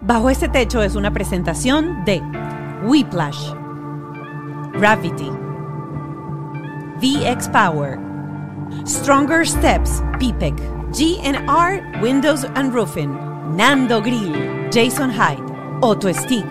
Bajo este techo es una presentación de Whiplash, Gravity, VX Power, Stronger Steps, PPEC, GNR Windows and Roofing, Nando Grill, Jason Hyde, Auto Stick.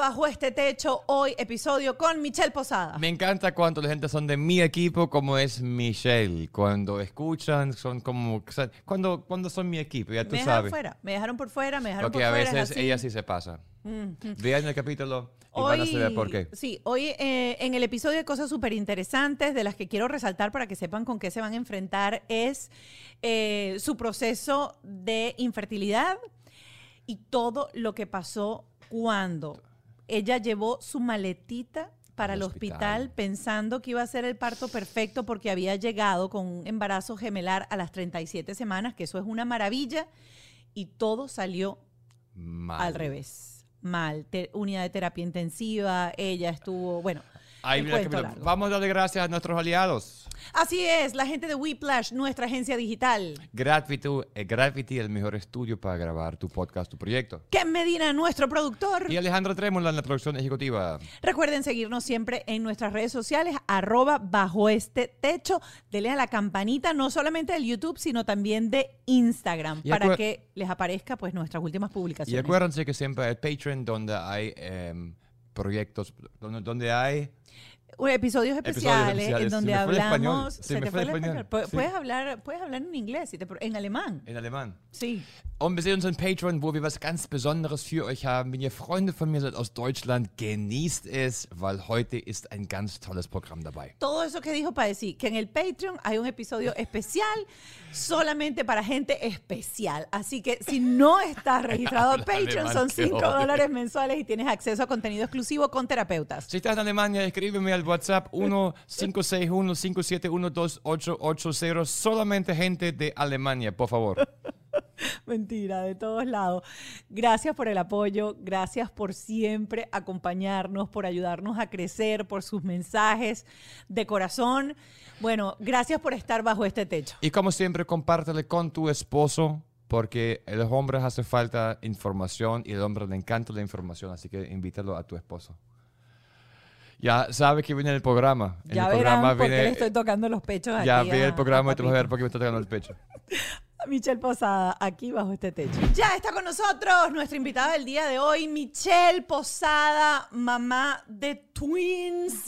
Bajo este techo, hoy episodio con Michelle Posada. Me encanta cuando la gente son de mi equipo, como es Michelle. Cuando escuchan, son como. o sea, Cuando, cuando son mi equipo, ya tú me dejaron sabes. fuera, me dejaron por fuera, me dejaron Porque por a fuera. es veces así. ella sí se pasa. Mm. Vean el capítulo y van a saber por qué. Sí, hoy eh, en el episodio de cosas súper interesantes de las que quiero resaltar para que sepan con qué se van a enfrentar es eh, su proceso de infertilidad y todo lo que pasó cuando ella llevó su maletita para el Al hospital. hospital. pensando que iba a ser el parto perfecto porque había llegado con un embarazo gemelar a las 37 semanas, que eso es una maravilla, y todo salió Mal. al revés. Mal. Te- unidad de terapia intensiva, ella estuvo, bueno. Ahí que. Vamos a darle gracias a nuestros aliados. Así es, la gente de Whiplash, nuestra agencia digital. Gravity, eh, Gravity, el mejor estudio para grabar tu podcast, tu proyecto. Ken Medina, nuestro productor. Y Alejandro Trémola en la producción ejecutiva. Recuerden seguirnos siempre en nuestras redes sociales, arroba bajo este techo. Denle a la campanita, no solamente del YouTube, sino también de Instagram, Y para que les aparezca pues nuestras últimas Y publicaciones. acuérdense que siempre hay Patreon donde hay em, proyectos, donde, hay Episodios especiales, especiales. en donde hablamos. Puedes hablar, puedes hablar en inglés, en alemán. in Alemán. Sí. Und wir sehen uns on Patreon, wo wir was ganz Besonderes für euch haben. Wenn ihr Freunde von mir seid aus Deutschland, genießt es, weil heute ist ein ganz tolles Programm dabei. Todo eso que dijo para decir que en el Patreon hay un episodio especial solamente para gente especial. Así que si no estás registrado en Patreon, son qué 5 odio. dólares mensuales y tienes acceso a contenido exclusivo con terapeutas. Si estás en Alemania, escríbeme al WhatsApp 1-561-571-2880. Solamente gente de Alemania, por favor. Mentira, de todos lados. Gracias por el apoyo, gracias por siempre acompañarnos, por ayudarnos a crecer, por sus mensajes de corazón. Bueno, gracias por estar bajo este techo. Y como siempre, compártelo con tu esposo, porque a los hombres hace falta información y al hombre le encanta la información, así que invítalo a tu esposo. Ya sabe que viene el programa. En Ya el verán programa por qué viene- le estoy tocando los pechos aquí. Ya a- vi el programa y te vas a ver por qué me está tocando el pecho. Michelle Posada, aquí bajo este techo. Ya está con nosotros nuestra invitada del día de hoy, Michelle Posada, mamá de twins.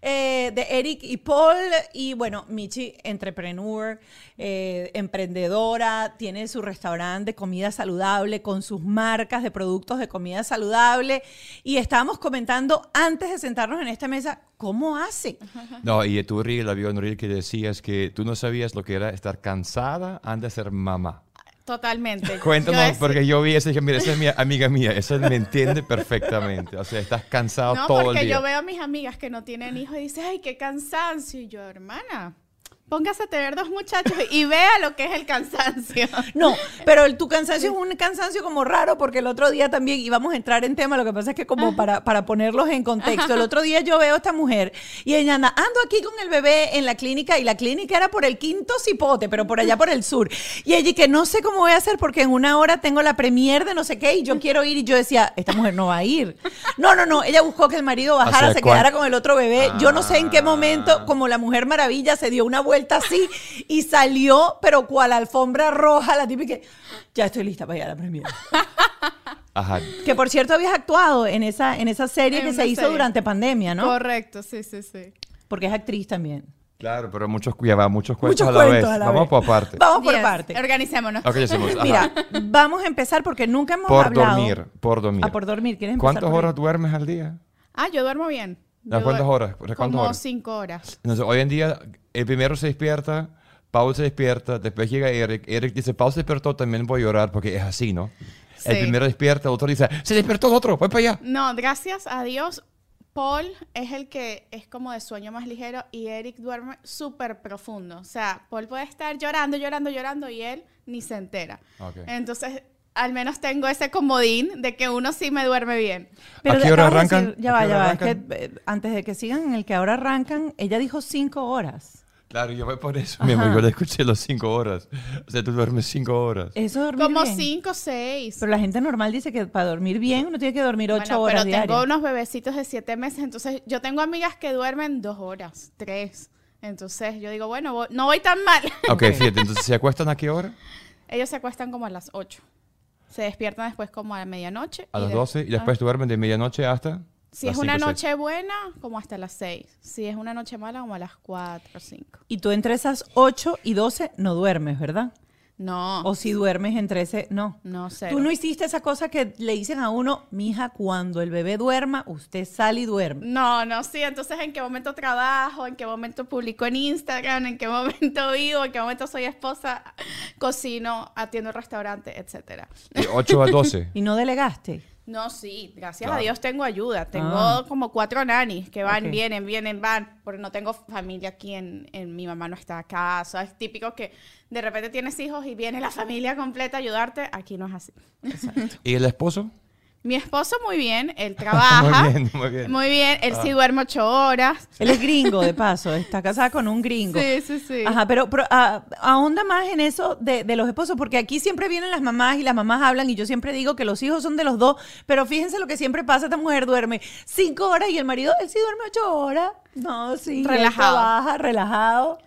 Eh, de Eric y Paul. Y bueno, Michi, entrepreneur, eh, emprendedora, tiene su restaurante de comida saludable con sus marcas de productos de comida saludable. Y estábamos comentando antes de sentarnos en esta mesa, ¿cómo hace? No, y tú, Reel, había un Reel que decías que tú no sabías lo que era estar cansada antes de ser mamá. Totalmente. Cuéntanos, Yo porque yo vi eso y dije, mira, esa es mi amiga mía, esa me entiende perfectamente. O sea, estás cansado No, todo el porque día. yo veo a mis amigas que no tienen hijos y dicen, ay, qué cansancio. Y yo, hermana, póngase a tener dos muchachos y vea lo que es el cansancio. No, pero el- tu cansancio es un cansancio como raro porque el otro día también íbamos a entrar en tema, lo que pasa es que como para, para ponerlos en contexto, el otro día yo veo a esta mujer y ella anda, ando aquí con el bebé en la clínica y la clínica era por el quinto cipote, pero por allá por el sur. Y ella que no sé cómo voy a hacer porque en una hora tengo la premier de no sé qué y yo quiero ir y yo decía, esta mujer no va a ir. No, no, no, ella buscó que el marido bajara, sea, se ¿cuál- quedara con el otro bebé. Yo no sé en qué Ah. momento, como la mujer maravilla, se dio una vuelta así y salió, pero cual alfombra roja, la típica. Ya estoy lista para ir a la premier. Ajá. Que por cierto habías actuado en esa, en esa serie En que se hizo durante pandemia, ¿no? Correcto, sí, sí, sí. Porque es actriz también. Claro, pero muchos, ya va, muchos cuentos Muchos a la cuentos vez. a la Vamos vez. por parte. Vamos por Yes, parte. Organicémonos. Ok, ya hacemos. ajá. Mira, vamos a empezar porque nunca hemos por hablado. dormir, por dormir. Ah, por dormir. ¿Quieres empezar ¿Cuántas por ahí? horas duermes al día? Ah, yo duermo bien. ¿A Yo cuántas horas? ¿A cuántas Como horas? cinco horas. Entonces, hoy en día, el primero se despierta, Paul se despierta, después llega Eric. Eric dice, Paul se despertó, también voy a llorar porque es así, ¿no? El Sí. primero despierta, el otro dice, se despertó el otro, voy para allá. No, gracias a Dios, Paul es el que es como de sueño más ligero y Eric duerme súper profundo. O sea, Paul puede estar llorando, llorando, llorando y él ni se entera. Ok. Entonces, al menos tengo ese comodín de que uno sí me duerme bien. ¿A qué hora arrancan? decir- ya ¿A va, ya va. Es que, eh, antes de que sigan en el que ahora arrancan, ella dijo cinco horas. Claro, yo voy por eso mismo. Yo le escuché las cinco horas. O sea, tú duermes cinco horas. Eso es dormir Como bien. cinco, seis. Pero la gente normal dice que para dormir bien uno tiene que dormir ocho Bueno, horas pero tengo diarias. unos bebecitos de siete meses, entonces yo tengo amigas que duermen dos horas, tres. Entonces yo digo, bueno, voy- no voy tan mal. Ok, fíjate. Entonces, ¿se acuestan a qué hora? Ellos se acuestan como a las 8. Se despiertan después como a la medianoche. A las de- 12 y después duermen de medianoche hasta. Si las es una cinco, seis. noche buena, como hasta las 6. Si es una noche mala, como a las 4 o 5. Y tú entre esas 8 y 12 no duermes, ¿verdad? No, O si duermes entre ese... No. no sé. Tú no hiciste esa cosa que le dicen a uno, mija, cuando el bebé duerma, usted sale y duerme. No, no, sí. Entonces, ¿en qué momento trabajo? ¿En qué momento publico en Instagram? ¿En qué momento vivo? ¿En qué momento soy esposa? Cocino, atiendo el restaurante, etcétera. De 8 a 12. Y no delegaste. No, sí, gracias Claro. a Dios tengo ayuda. Tengo Ah. como cuatro nanis que van, vienen, vienen, van, porque no tengo familia aquí en, en- mi mamá no está acá. O sea, es típico que de repente tienes hijos y viene la familia completa a ayudarte. Aquí no es así. ¿Y el esposo? Mi esposo muy bien, él trabaja. Muy bien, muy bien. Muy bien, él Ah. sí duerme ocho horas. Él es gringo, de paso. Está casada con un gringo. Sí, sí, sí. Ajá, pero, pero, ah, ahonda más en eso de, de los esposos, porque aquí siempre vienen las mamás y las mamás hablan y yo siempre digo que los hijos son de los dos, pero fíjense lo que siempre pasa, esta mujer duerme cinco horas y el marido, él sí duerme ocho horas. No, sí, él Relajado. trabaja, relajado.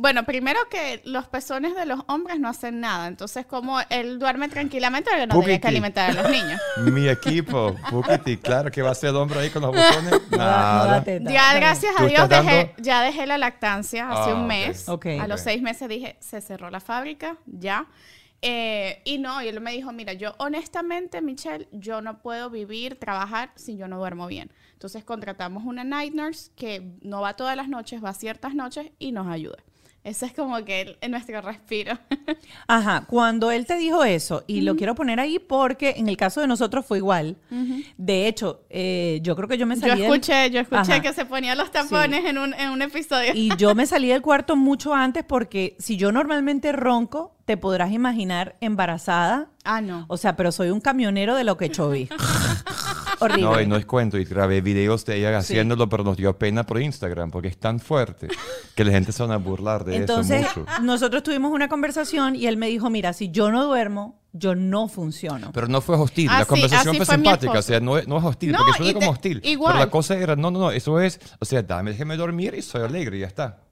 Bueno, primero que los pezones de los hombres no hacen nada. Entonces, como él duerme tranquilamente, no tiene que alimentar a los niños. Mi equipo, Pukiti, claro que va a ser el hombre ahí con los botones. Nada. Ya, gracias ¿Tú a Dios, dejé, ya dejé la lactancia hace Ah, un ok. mes. A los seis meses dije, se cerró la fábrica, ya. Eh, y no, y él me dijo, mira, yo honestamente, Michelle, yo no puedo vivir, trabajar si yo no duermo bien. Entonces contratamos una night nurse que no va todas las noches, va ciertas noches y nos ayuda. Ese es como que el- nuestro respiro. Ajá, cuando él te dijo eso, y lo quiero poner ahí porque en el caso de nosotros fue igual. De hecho, eh, yo creo que yo me yo salí del- escuché, yo escuché Ajá. que se ponía los tapones en, un, en un episodio. Y yo me salí del cuarto mucho antes porque si yo normalmente ronco, te podrás imaginar embarazada. ah, no. O sea, pero soy un camionero de lo que choví. Horrible. No, y no es cuento. Y grabé videos de ella haciéndolo, pero nos dio pena por Instagram porque es tan fuerte que la gente se van a burlar de Entonces, eso mucho. nosotros tuvimos una conversación y él me dijo, mira, si yo no duermo, yo no funciono. Pero no fue hostil, la Así- conversación así fue simpática, o sea, no, es- no es hostil, No, porque suena como hostil. igual. Pero la cosa era, no, no, no, eso es, o sea, dame, déjeme dormir y soy alegre y ya está.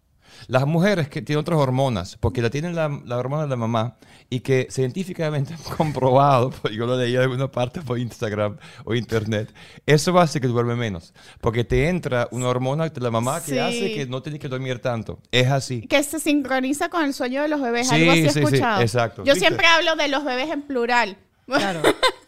Las mujeres que tienen otras hormonas, porque la tienen la, la hormona de la mamá y que científicamente comprobado, porque yo lo leí en alguna parte por Instagram o internet, eso hace que duerme menos, porque te entra una hormona de la mamá que Sí. hace que no tienes que dormir tanto. Es así. que se sincroniza con el sueño de los bebés. Sí, algo así sí, sí, escuchado. exacto. Yo ¿Viste? siempre hablo de los bebés en plural. Claro.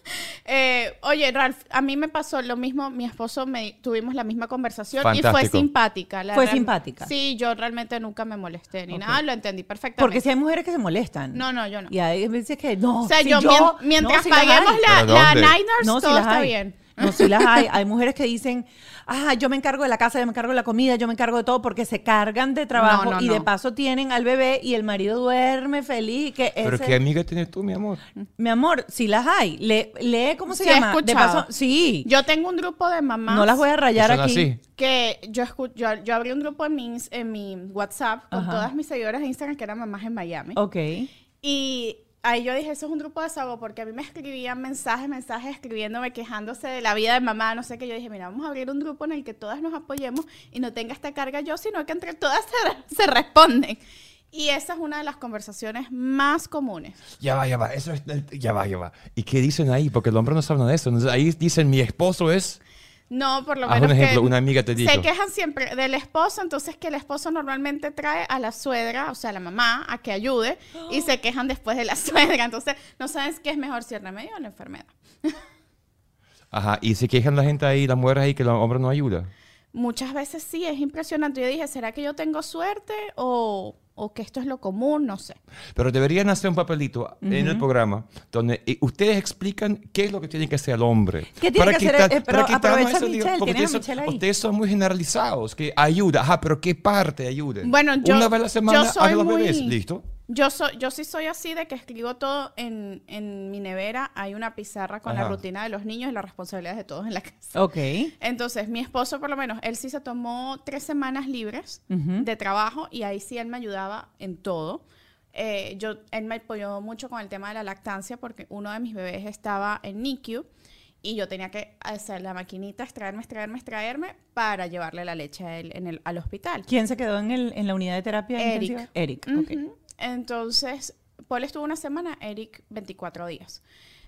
Eh, oye, Ralph, a mí me pasó lo mismo. Mi esposo me tuvimos la misma conversación y fue simpática. la Fue real- simpática. Sí, yo realmente nunca me molesté ni nada, lo entendí perfectamente. Porque si hay mujeres que se molestan. No, no, yo no. Y hay veces que no. o sea, si yo, mien- mientras no, si paguemos hay. la, ¿Pero la night nurse, No, todo las está bien. No, sí las hay. Hay mujeres que dicen, ah, yo me encargo de la casa, yo me encargo de la comida, yo me encargo de todo, porque se cargan de trabajo No, no, y de paso tienen al bebé y el marido duerme feliz. Que Pero ese- qué amiga tienes tú, mi amor. Mi amor, si las hay, lee, lee ¿cómo se Sí, he llama? De paso, sí. Yo tengo un grupo de mamás. no las voy a rayar aquí. así. que yo, escu- yo, yo abrí un grupo en mi, en mi WhatsApp con Ajá. todas mis seguidoras de Instagram que eran mamás en Miami. Ok. Y ahí yo dije, eso es un grupo de desahogo, porque a mí me escribían mensajes, mensajes escribiéndome, quejándose de la vida de mamá, no sé qué. Yo dije, mira, vamos a abrir un grupo en el que todas nos apoyemos y no tenga esta carga yo, sino que entre todas se, se responden. Y esa es una de las conversaciones más comunes. Ya va, ya va, eso es, ya va, ya va. ¿Y qué dicen ahí? Porque el hombre no sabe nada de eso. Ahí dicen, mi esposo es... No, por lo Haz menos. un ejemplo, que una amiga te dijo. Se quejan siempre del esposo, entonces que el esposo normalmente trae a la suegra, o sea, a la mamá, a que ayude, y se quejan después de la suegra. Entonces, no saben qué es mejor, si el remedio o la enfermedad. Ajá, y se quejan la gente ahí, las mujeres ahí, que el hombre no ayuda. Muchas veces sí, es impresionante. Yo dije, ¿será que yo tengo suerte o, o que esto es lo común? No sé. Pero deberían hacer un papelito en el programa donde eh, ustedes explican qué es lo que tiene que hacer el hombre. ¿Qué tiene que hacer? Eh, pero aprovecha eso, digo, Michelle, porque tienes a ustedes, son muy generalizados, que ayuda. Ajá, pero ¿qué parte ayuda? Bueno, yo- Una vez a la semana yo soy a los muy- bebés, listo. Yo, soy, yo sí soy así de que escribo todo en, en mi nevera. Hay una pizarra con la Ajá. rutina de los niños y las responsabilidades de todos en la casa. Ok. Entonces, mi esposo, por lo menos, él sí se tomó tres semanas libres Ujú. de trabajo y ahí sí él me ayudaba en todo. Eh, yo, él me apoyó mucho con el tema de la lactancia porque uno de mis bebés estaba en NICU y yo tenía que hacer la maquinita, extraerme, extraerme, extraerme para llevarle la leche a él en el, al hospital. ¿Quién se quedó en, el, en la unidad de terapia Eric. intensiva? Eric. ok. Ujú. Entonces, Paul estuvo una semana, Eric 24 días.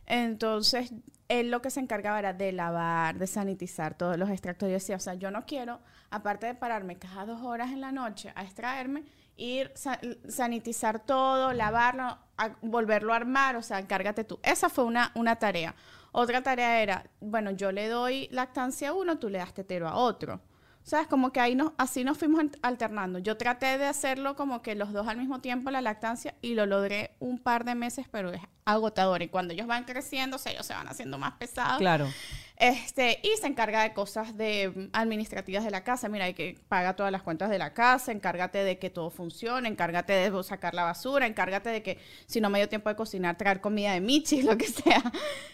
Entonces, él lo que se encargaba era de lavar, de sanitizar todos los extractos. Yo decía, o sea, yo no quiero, aparte de pararme cada dos horas en la noche a extraerme, ir, sa- sanitizar todo, lavarlo, a- volverlo a armar, o sea, encárgate tú. Esa fue una, una tarea. Otra tarea era, bueno, yo le doy lactancia a uno, tú le das tetero a otro. ¿Sabes? Como que ahí nos, así nos fuimos alternando. Yo traté de hacerlo como que los dos al mismo tiempo, la lactancia, y lo logré un par de meses, pero es agotador. Y cuando ellos van creciendo, o sea, ellos se van haciendo más pesados. Claro. Este, y se encarga de cosas de mm, administrativas de la casa. Mira, hay que paga todas las cuentas de la casa, encárgate de que todo funcione, encárgate de sacar la basura, encárgate de que si no me dio tiempo de cocinar, traer comida de Michi, lo que sea.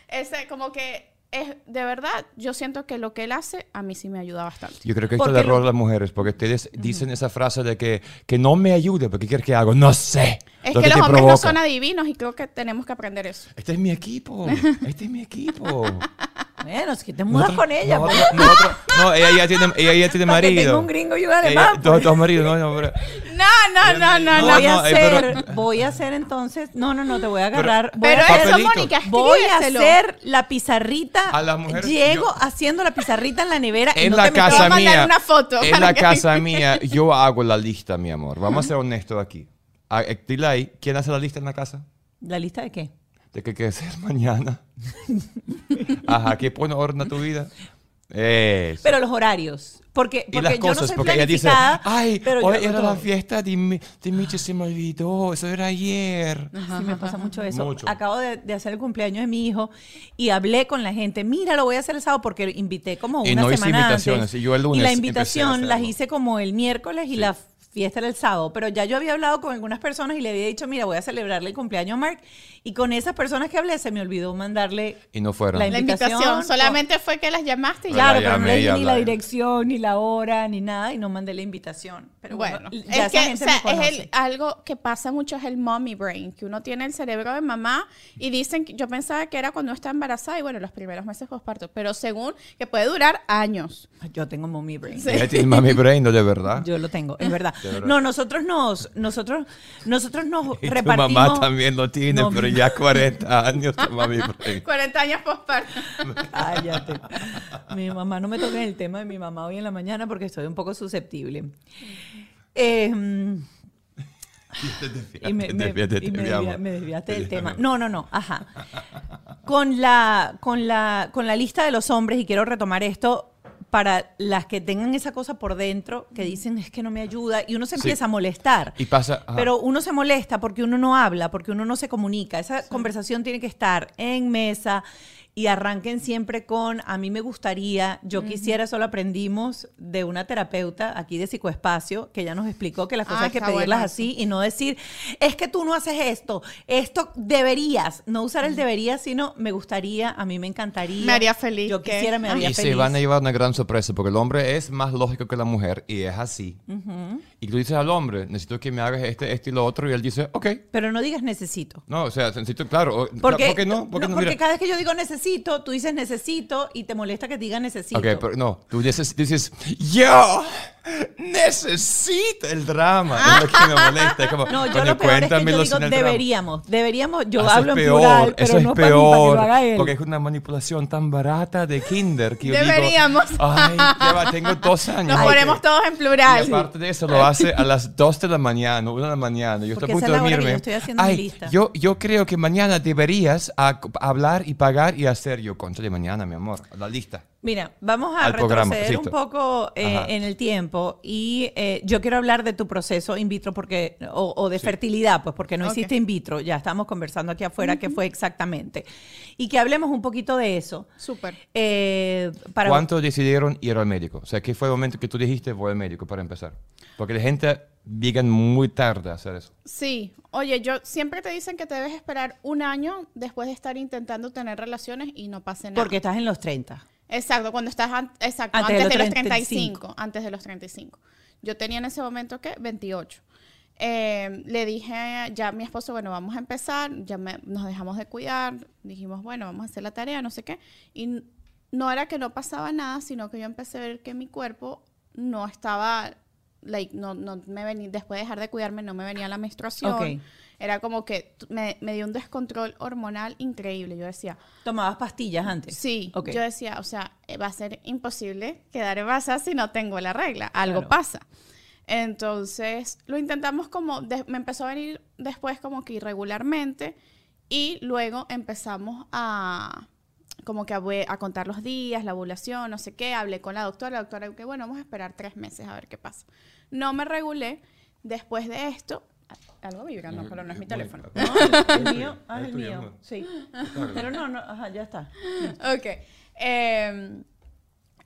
Ese, como que es, de verdad, yo siento que lo que él hace a mí sí me ayuda bastante. Yo creo que esto es el error de las mujeres, porque ustedes dicen esa frase de que, que no me ayude, porque ¿qué quieres que haga? No sé. Es lo que, los te hombres no provoca. son adivinos y creo que tenemos que aprender eso. Este es mi equipo. Este es mi equipo. Bueno, es que te mudas Nosotros- con ella. pues. nosotros- nosotros- no, ella ya tiene, ella ya tiene marido. tenga un gringo y un Ella- alemán. dos, pues. dos maridos, no, no, pero- No, no, no, no, No, voy a no, eh, hacer, pero- voy a hacer entonces, no, no, no, te voy a agarrar. voy Pero a hacer- eso. Mónica, Voy a hacer la pizarrita. A las mujeres, Llego yo- haciendo la pizarrita en la nevera. y En no la te a casa mía. una foto En la que- casa mía, yo hago la lista, mi amor. Vamos a ser honestos aquí. Ah, eh, Dile ahí, ¿quién hace la lista en la casa? ¿La lista de qué? De qué hay que hacer mañana. Ajá, ¿qué pone orden a tu vida? Eso. Pero los horarios. Porque, y porque las yo cosas, no soy porque ella dice, ay, pero yo hoy era la todo". fiesta de, mi, de Michi, se me olvidó, eso era ayer. Sí, me pasa mucho eso. Mucho. Acabo de, de hacer el cumpleaños de mi hijo y hablé con la gente. Mira, lo voy a hacer el sábado porque invité como una Y no hice semana invitaciones, antes. y yo el lunes la empecé a invitación las hice como el miércoles y Sí. la fiesta era el sábado. Pero ya yo había hablado con algunas personas y le había dicho, mira, voy a celebrarle el cumpleaños a Mark. Y con esas personas que hablé se me olvidó mandarle Y no fueron. La La invitación, invitación, o- solamente fue que las llamaste y Pero. Claro, la pero no le di ni la dirección, ni la hora, ni nada, y no mandé la invitación. Pero bueno, Bueno, ya es esa que gente o sea, me es el, algo que pasa mucho es el mommy brain, que uno tiene el cerebro de mamá y dicen, que yo pensaba que era cuando está embarazada y bueno, los primeros meses postparto, pero según que puede durar años. Yo tengo mommy brain. Sí. Ella tiene mami brain, ¿no? De verdad. Yo lo tengo, es verdad. No, nosotros nos, nosotros, nosotros nos Y tu repartimos. mamá también lo tiene, No, pero mi- ya 40 años tu mami brain. 40 años postparto. Cállate. Mi mamá no me toca el tema de mi mamá hoy en la mañana porque estoy un poco susceptible. Eh, y me, me- Desvíate, y me mi desvia- amor. me desviaste del tema. No, no, no, ajá. Con la, con, la, con la lista de los hombres, y quiero retomar esto para las que tengan esa cosa por dentro, que dicen es que no me ayuda, y uno se Sí. empieza a molestar. Y pasa. ajá. Pero uno se molesta porque uno no habla, porque uno no se comunica. Esa conversación tiene que estar en mesa y arranquen siempre con, a mí me gustaría, yo quisiera, eso lo aprendimos de una terapeuta aquí de Psicoespacio, que ya nos explicó que las cosas Ah, hay que pedirlas bueno así y no decir, es que tú no haces esto, esto deberías, no usar el debería, sino me gustaría, a mí me encantaría. Me haría feliz Yo quisiera, me Ah. haría y feliz. se van a llevar una gran sorpresa, porque el hombre es más lógico que la mujer, y es así. Y tú dices al hombre, necesito que me hagas este, este y lo otro, y él dice, ok. Pero no digas necesito. No, o sea, necesito, claro. Porque, ¿Por qué no? ¿Por qué no? porque Mira. cada vez que yo digo necesito, tú dices necesito y te molesta que te diga necesito. Ok, pero no, tú dices, dices yo necesito el drama. Es lo que me molesta. Es como, No, yo lo peor es que yo digo deberíamos. Deberíamos, yo Eso hablo es en peor, plural, pero eso no es para mí, para que peor, lo haga él. porque es una manipulación tan barata de kinder que yo Deberíamos. digo, ay, va, tengo dos años. Nos ok". ponemos todos en Y plural. aparte de eso, lo hace a las 2 de la mañana, 1 de la mañana. Yo estoy a punto de dormirme. yo estoy haciendo mi Ay, lista. Yo, yo creo que mañana deberías a- hablar y pagar y hacer. Yo, contra de mañana, mi amor, la lista. Mira, vamos a programa, retroceder un poco eh, en el tiempo y eh, yo quiero hablar de tu proceso in vitro porque o, o de fertilidad, pues porque no Ok. hiciste in vitro. Ya estamos conversando aquí afuera qué fue exactamente y que hablemos un poquito de eso. Súper. Eh, para ¿Cuánto decidieron ir al médico? O sea, ¿qué fue el momento que tú dijiste voy al médico para empezar? Porque la gente llegan muy tarde a hacer eso. Sí, oye, yo siempre te dicen que te debes esperar un año después de estar intentando tener relaciones y no pase nada. porque estás en los 30. Exacto, cuando estás an- exacto, Antes antes, de los los 35. 35, antes de los 35. Yo tenía en ese momento que 28. Eh, le dije ya a mi esposo, bueno, vamos a empezar, ya me- nos dejamos de cuidar, dijimos, bueno, vamos a hacer la tarea, no sé qué. Y no era que no pasaba nada, sino que yo empecé a ver que mi cuerpo no estaba, like, no, no me venía, después de dejar de cuidarme, no me venía la menstruación. Ok. Era como que me, me dio un descontrol hormonal increíble. Yo decía, ¿Tomabas pastillas antes? Sí, Ok. yo decía, o sea, eh, va a ser imposible quedar embarazada si no tengo la regla. Algo Claro. pasa. Entonces, lo intentamos como, de- me empezó a venir después como que irregularmente y luego empezamos a como que a, contar los días, la ovulación, no sé qué, hablé con la doctora, la doctora que bueno, vamos a esperar tres meses a ver qué pasa. No me regulé, después de esto, algo vibrando, pero no es mi teléfono. No, el mío, ah, Es el mío, sí. Pero no, no, ajá, ya está. Ok. Em,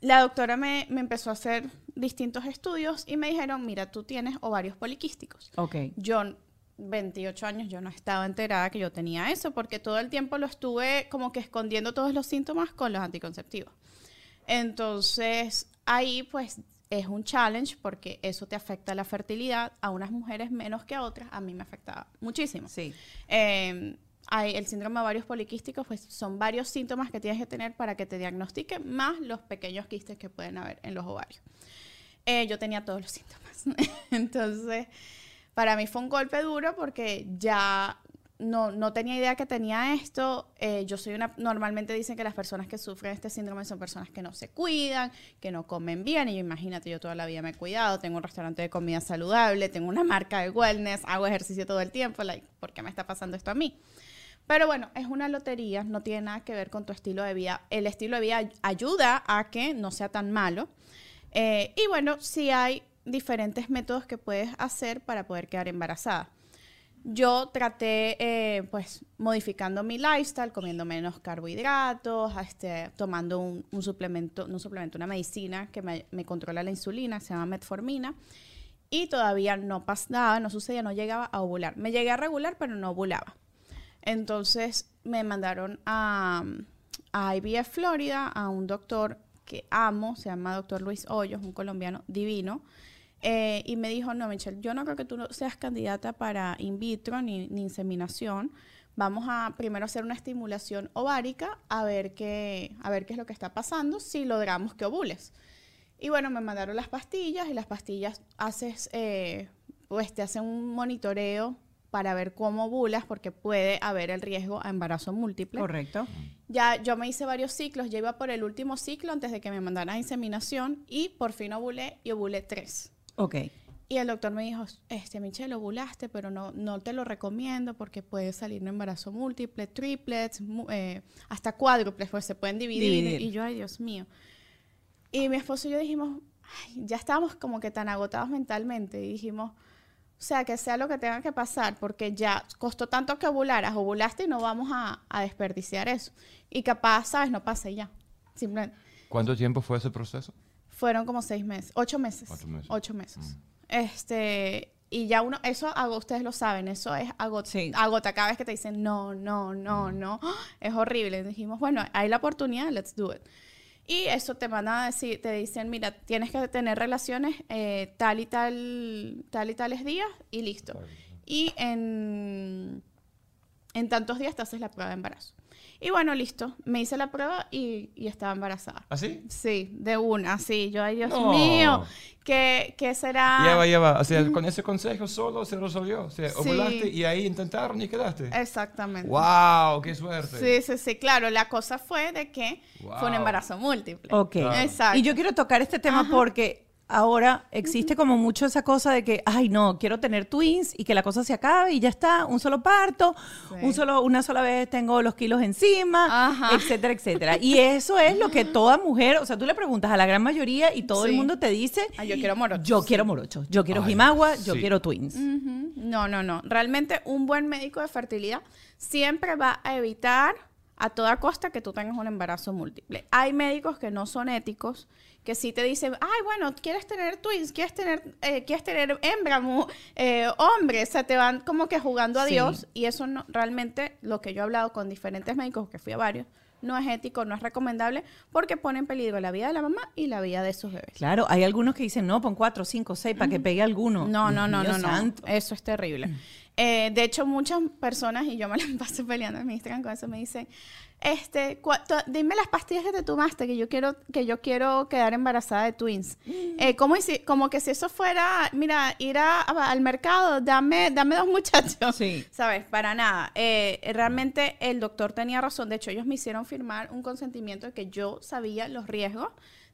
la doctora me, me empezó a hacer distintos estudios y me dijeron, mira, tú tienes ovarios poliquísticos. Ok. Yo, 28 años, yo no estaba enterada que yo tenía eso porque todo el tiempo lo estuve como que escondiendo todos los síntomas con los anticonceptivos. Entonces, ahí pues es un challenge porque eso te afecta la fertilidad a unas mujeres menos que a otras. A mí me afectaba muchísimo. Sí. Eh, hay el síndrome de ovarios poliquísticos, pues son varios síntomas que tienes que tener para que te diagnostiquen, más los pequeños quistes que pueden haber en los ovarios. Eh, yo tenía todos los síntomas. Entonces, para mí fue un golpe duro porque ya no, no tenía idea que tenía esto. Eh, yo soy una. Normalmente dicen que las personas que sufren este síndrome son personas que no se cuidan, que no comen bien. Y yo, imagínate, yo toda la vida me he cuidado. Tengo un restaurante de comida saludable, tengo una marca de wellness, hago ejercicio todo el tiempo. Like, ¿Por qué me está pasando esto a mí? Pero bueno, es una lotería, no tiene nada que ver con tu estilo de vida. El estilo de vida ay- ayuda a que no sea tan malo. Eh, y bueno, sí hay diferentes métodos que puedes hacer para poder quedar embarazada. Yo traté, eh, pues, modificando mi lifestyle, comiendo menos carbohidratos, este, tomando un, suplemento, un suplemento, una medicina que me, controla la insulina, se llama metformina, y todavía no pasaba, no sucedía, no llegaba a ovular. Me llegué a regular, pero no ovulaba. Entonces me mandaron a, a IVF Florida, a un doctor que amo, se llama doctor Luis Hoyos, un colombiano divino, eh, y me dijo, no, Michelle, yo no creo que tú seas candidata para in vitro ni, ni inseminación. Vamos a primero hacer una estimulación ovárica a ver, qué, a ver qué es lo que está pasando, si logramos que ovules. Y bueno, me mandaron las pastillas y las pastillas haces, eh, pues te hacen un monitoreo para ver cómo ovulas porque puede haber el riesgo a embarazo múltiple. Correcto. Ya yo me hice varios ciclos, ya iba por el último ciclo antes de que me mandaran a inseminación y por fin ovulé y ovulé tres. Ok. Y el doctor me dijo, este, Michelle, ovulaste, pero no, no te lo recomiendo porque puede salir un embarazo múltiple, triplets, eh, hasta cuádruples, pues se pueden dividir. Dividir. Y yo, ay, Dios mío. Y mi esposo y yo dijimos, ay, ya estábamos como que tan agotados mentalmente y dijimos, o sea, que sea lo que tenga que pasar, porque ya costó tanto que ovularas, ovulaste y no vamos a, a desperdiciar eso. Y capaz, ¿sabes? No pasa y ya. Simplemente. ¿Cuánto tiempo fue ese proceso? Fueron como seis meses, ocho meses. Ocho meses. Ocho meses. Este, y ya uno, eso ustedes lo saben, eso es agota, Sí. agota cada vez que te dicen no, no, no, no, es horrible. dijimos, bueno, hay la oportunidad, let's do it. Y eso te van a decir, te dicen, mira, tienes que tener relaciones eh, tal y tal, tal y tales días y listo. Y en, en tantos días te haces la prueba de embarazo. Y bueno, listo, me hice la prueba y, y estaba embarazada. ¿Así? Sí, de una, sí. Yo, ay, Dios No. mío, ¿qué, qué será? Lleva, lleva. O sea, con ese consejo solo se resolvió. O sea, Sí. ovulaste y ahí intentaron y quedaste. Exactamente. ¡Wow! ¡Qué suerte! Sí, sí, sí, claro. La cosa fue de que fue un embarazo múltiple. Ok. Claro. Exacto. Y yo quiero tocar este tema porque ahora existe como mucho esa cosa de que, ay, no, quiero tener twins y que la cosa se acabe y ya está, un solo parto, Sí. un solo, una sola vez tengo los kilos encima, Ajá. etcétera, etcétera. Y eso es lo que toda mujer, o sea, tú le preguntas a la gran mayoría y todo el mundo te dice, Ah, yo quiero morochos, Yo sí. quiero morochos, yo quiero Ay, jimagua, yo sí. quiero twins. No, no, no. Realmente un buen médico de fertilidad siempre va a evitar a toda costa que tú tengas un embarazo múltiple. Hay médicos que no son éticos, que sí te dicen, ay, bueno, quieres tener twins, quieres tener, eh, quieres tener hembra, eh, hombre, o sea, te van como que jugando a Sí. Dios y eso no, realmente lo que yo he hablado con diferentes médicos, que fui a varios, no es ético, no es recomendable, porque pone en peligro la vida de la mamá y la vida de sus bebés. Claro, hay algunos que dicen, no, pon cuatro, cinco, seis, para que pegue alguno. No, no, no, no, no. santo. Eso es terrible. Eh, de hecho, muchas personas, y yo me las paso peleando en mi Instagram con eso, me dicen, este, dime las pastillas que te tomaste, que yo quiero, que yo quiero quedar embarazada de twins. Eh, como, como que si eso fuera, mira, ir a- a- al mercado, dame, dame dos muchachos. Sí. ¿Sabes? Para nada. Eh, realmente el doctor tenía razón. De hecho, ellos me hicieron firmar un consentimiento de que yo sabía los riesgos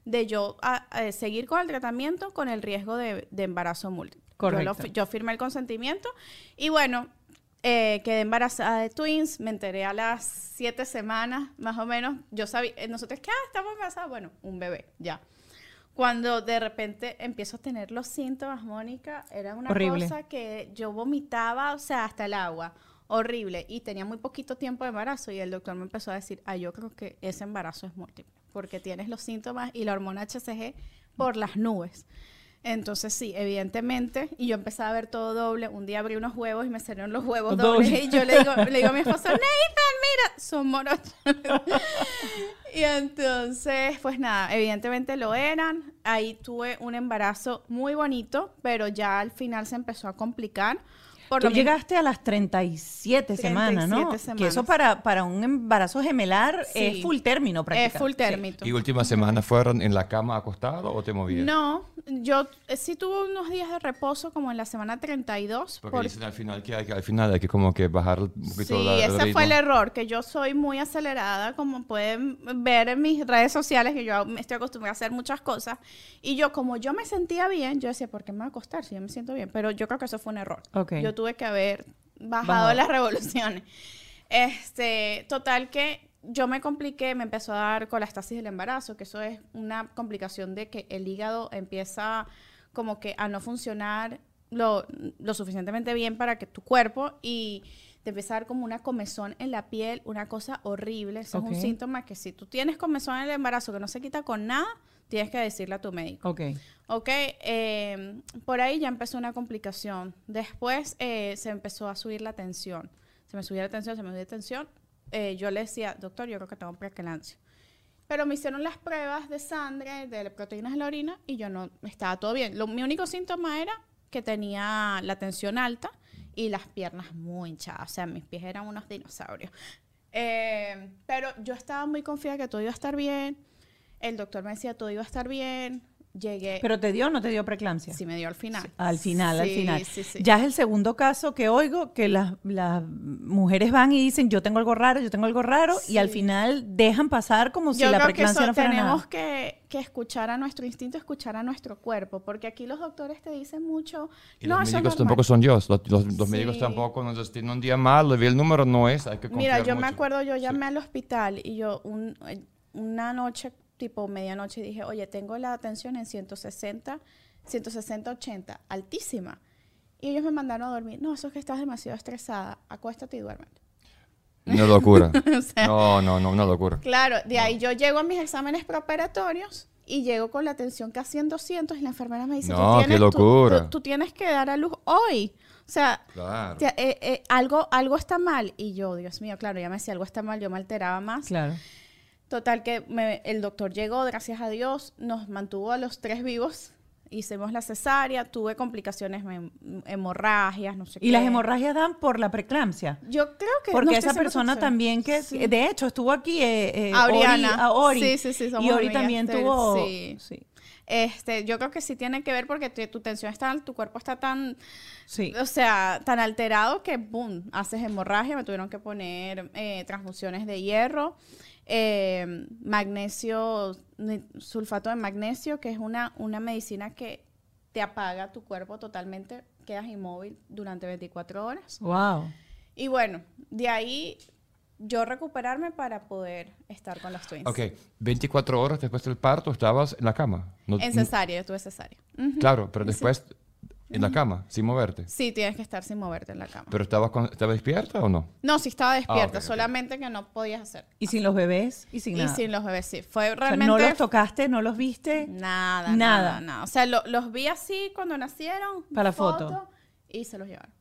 de yo a seguir con el tratamiento con el riesgo de, de embarazo múltiple. Yo, lo Correcto. yo firmé el consentimiento y bueno, eh, quedé embarazada de twins, me enteré a las siete semanas, más o menos. Yo sabía, eh, nosotros que, ah, estamos embarazadas, bueno, un bebé, ya. Cuando de repente empiezo a tener los síntomas, Mónica, era una Horrible. cosa que yo vomitaba, o sea, hasta el agua. Horrible. Y tenía muy poquito tiempo de embarazo y el doctor me empezó a decir, ah, yo creo que ese embarazo es múltiple, porque tienes los síntomas y la hormona HCG por las nubes. Entonces sí, evidentemente, y yo empezaba a ver todo doble. Un día abrí unos huevos y me salieron los huevos Doble. dobles y yo le digo, le digo a mi esposo, Nathan, mira, son morochos. y entonces, pues nada, evidentemente lo eran. Ahí tuve un embarazo muy bonito, pero ya al final se empezó a complicar. Por Tú llegaste a las 37, semanas, ¿no? 37 Que eso semanas. para, para un embarazo gemelar Sí. es full término es prácticamente. full término. ¿Y últimas semanas fueron en la cama acostado o te movías? No, yo eh, sí tuve unos días de reposo como en la semana 32. Porque por- dicen al final que hay que, al final hay que como que bajar un poquito Sí, la- ese fue el error, que yo soy muy acelerada, como pueden ver en mis redes sociales, que yo me estoy acostumbrada a hacer muchas cosas. Y yo, como yo me sentía bien, yo decía, ¿por qué me voy a acostar si yo me siento bien? Pero yo creo que eso fue un error. Ok. Yo tuve que haber bajado Bajado. las revoluciones. Este, total que yo me compliqué, me empezó a dar colastasis del embarazo, que eso es una complicación de que el hígado empieza como que a no funcionar lo, lo suficientemente bien para que tu cuerpo y te empieza a dar como una comezón en la piel, una cosa horrible. Eso es Ok. un síntoma que si tú tienes comezón en el embarazo que no se quita con nada, tienes que decirle a tu médico. Ok. Ok, eh, por ahí ya empezó una complicación. Después eh, se empezó a subir la tensión. Se me subía la tensión, se me subía la tensión. Eh, yo le decía, doctor, yo creo que tengo preeclampsia. Pero me hicieron las pruebas de sangre, de proteínas en la orina, y yo no, estaba todo bien. Lo, mi único síntoma era que tenía la tensión alta y las piernas muy hinchadas. O sea, mis pies eran unos dinosaurios. Eh, pero yo estaba muy confiada que todo iba a estar bien. El doctor me decía todo iba a estar bien. Llegué. ¿Pero te dio o no te dio preeclampsia? Sí, me dio al final. Al final, al final. sí, sí. Ya es el segundo caso que oigo que las, las mujeres van y dicen yo tengo algo raro, yo tengo algo raro y al final dejan pasar como si Yo la preeclampsia no fuera tenemos nada. que, que escuchar a nuestro instinto, escuchar a nuestro cuerpo, porque aquí los doctores te dicen mucho. Y no, los es médicos normal". tampoco son Dios. Los, los- los médicos tampoco nos tienen un día mal, le vi el número, no es, hay que confiar Mira, yo me acuerdo, yo Sí. llamé al hospital y yo un- eh, una noche, tipo medianoche, dije, oye, tengo la tensión en 160, 160, 80, altísima. Y ellos me mandaron a dormir. No, eso es que estás demasiado estresada. Acuéstate y duérmete. Una locura. O sea, No, no, no, una locura. Claro, de ahí yo llego a mis exámenes preoperatorios y llego con la tensión casi en 200 y la enfermera me dice, No, tú, qué tienes, tú- locura. tú- tú tienes que dar a luz hoy. O sea, Claro. eh, eh, algo, algo está mal. Y yo, Dios mío, claro, ya me decía algo está mal, yo me alteraba más. Claro. Total que me- el doctor llegó, gracias a Dios, nos mantuvo a los tres vivos. Hicimos la cesárea, tuve complicaciones, hem- hemorragias, no sé qué. Y las hemorragias dan por la preeclampsia. Yo creo que... Porque no esa 100% persona también que, Sí. de hecho, estuvo aquí eh, eh, Auriana. Ori, a Ori. Sí, sí, sí, somos Y Ori también tuvo... sí. sí. Este, yo creo que sí tiene que ver porque tu tensión está, tu cuerpo está tan, Sí. o sea, tan alterado que, boom, haces hemorragia, me tuvieron que poner eh, transfusiones de hierro. Eh, magnesio, sulfato de magnesio, que es una, una medicina que te apaga tu cuerpo totalmente, quedas inmóvil durante 24 horas. Wow. Y bueno, de ahí yo recuperarme para poder estar con los twins. Ok, 24 horas después del parto estabas en la cama. No- En cesárea, yo tuve cesárea. Claro, pero después en la cama, sin moverte. Sí, tienes que estar sin moverte en la cama. ¿Pero estabas, con- estabas despierta o no? No, sí estaba despierta, ok, ok. solamente que no podías hacer. ¿Y sin los bebés? Y sin Y nada. sin los bebés, sí. Fue O sea, realmente... no los tocaste, no los viste. Nada, Nada. nada, nada. O sea, lo- los vi así cuando nacieron. Para la foto. Y se los llevaron.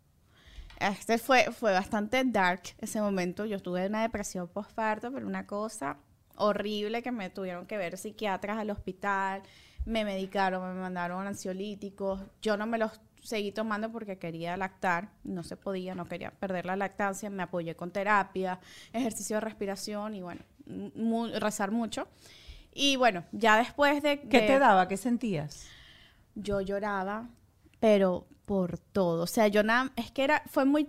Este fue, fue bastante dark ese momento. Yo tuve una depresión postparto, pero una cosa horrible que me tuvieron que ver psiquiatras al hospital. Me medicaron, me mandaron ansiolíticos. Yo no me los seguí tomando porque quería lactar. No se podía, no quería perder la lactancia. Me apoyé con terapia, ejercicio de respiración y bueno, mu- rezar mucho. Y bueno, ya después de... ¿Qué de- te daba? ¿Qué sentías? yo lloraba, pero por todo. O sea, yo nada, es que era, fue muy,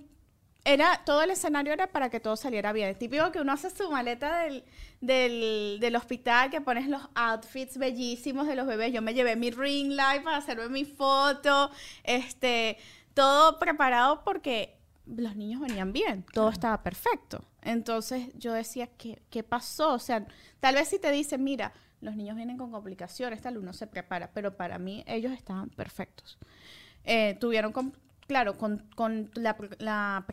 era, todo el escenario era para que todo saliera bien. Es típico que uno hace su maleta del, del, del hospital, que pones los outfits bellísimos de los bebés. Yo me llevé mi ring light para hacerme mi foto, este, todo preparado porque los niños venían bien, todo estaba perfecto. Entonces yo decía, ¿qué, ¿qué pasó? O sea, tal vez si te dicen, mira, los niños vienen con complicaciones, tal, uno se prepara, pero para mí ellos estaban perfectos. Eh, tuvieron, claro, con, con la, la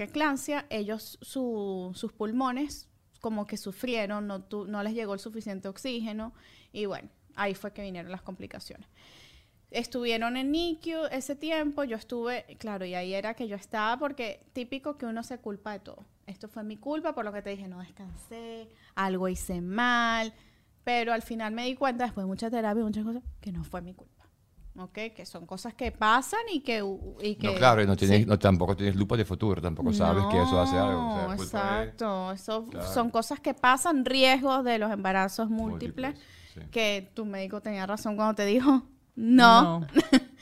ellos, su- sus pulmones como que sufrieron, no, tu- no les llegó el suficiente oxígeno y bueno, ahí fue que vinieron las complicaciones. Estuvieron en NICU ese tiempo, yo estuve, claro, y ahí era que yo estaba porque típico que uno se culpa de todo. Esto fue mi culpa por lo que te dije, no descansé, algo hice mal, pero al final me di cuenta, después de mucha terapia muchas cosas, que no fue mi culpa. ¿Ok? Que son cosas que pasan y que... Y que no, claro, y no tienes, sí. no, tampoco tienes lupa de futuro, tampoco sabes que eso hace algo. o sea, No, culpa de- exacto. Eso Claro. son cosas que pasan, riesgos de los embarazos múltiples, Múltiples, sí. que tu médico tenía razón cuando te dijo, no.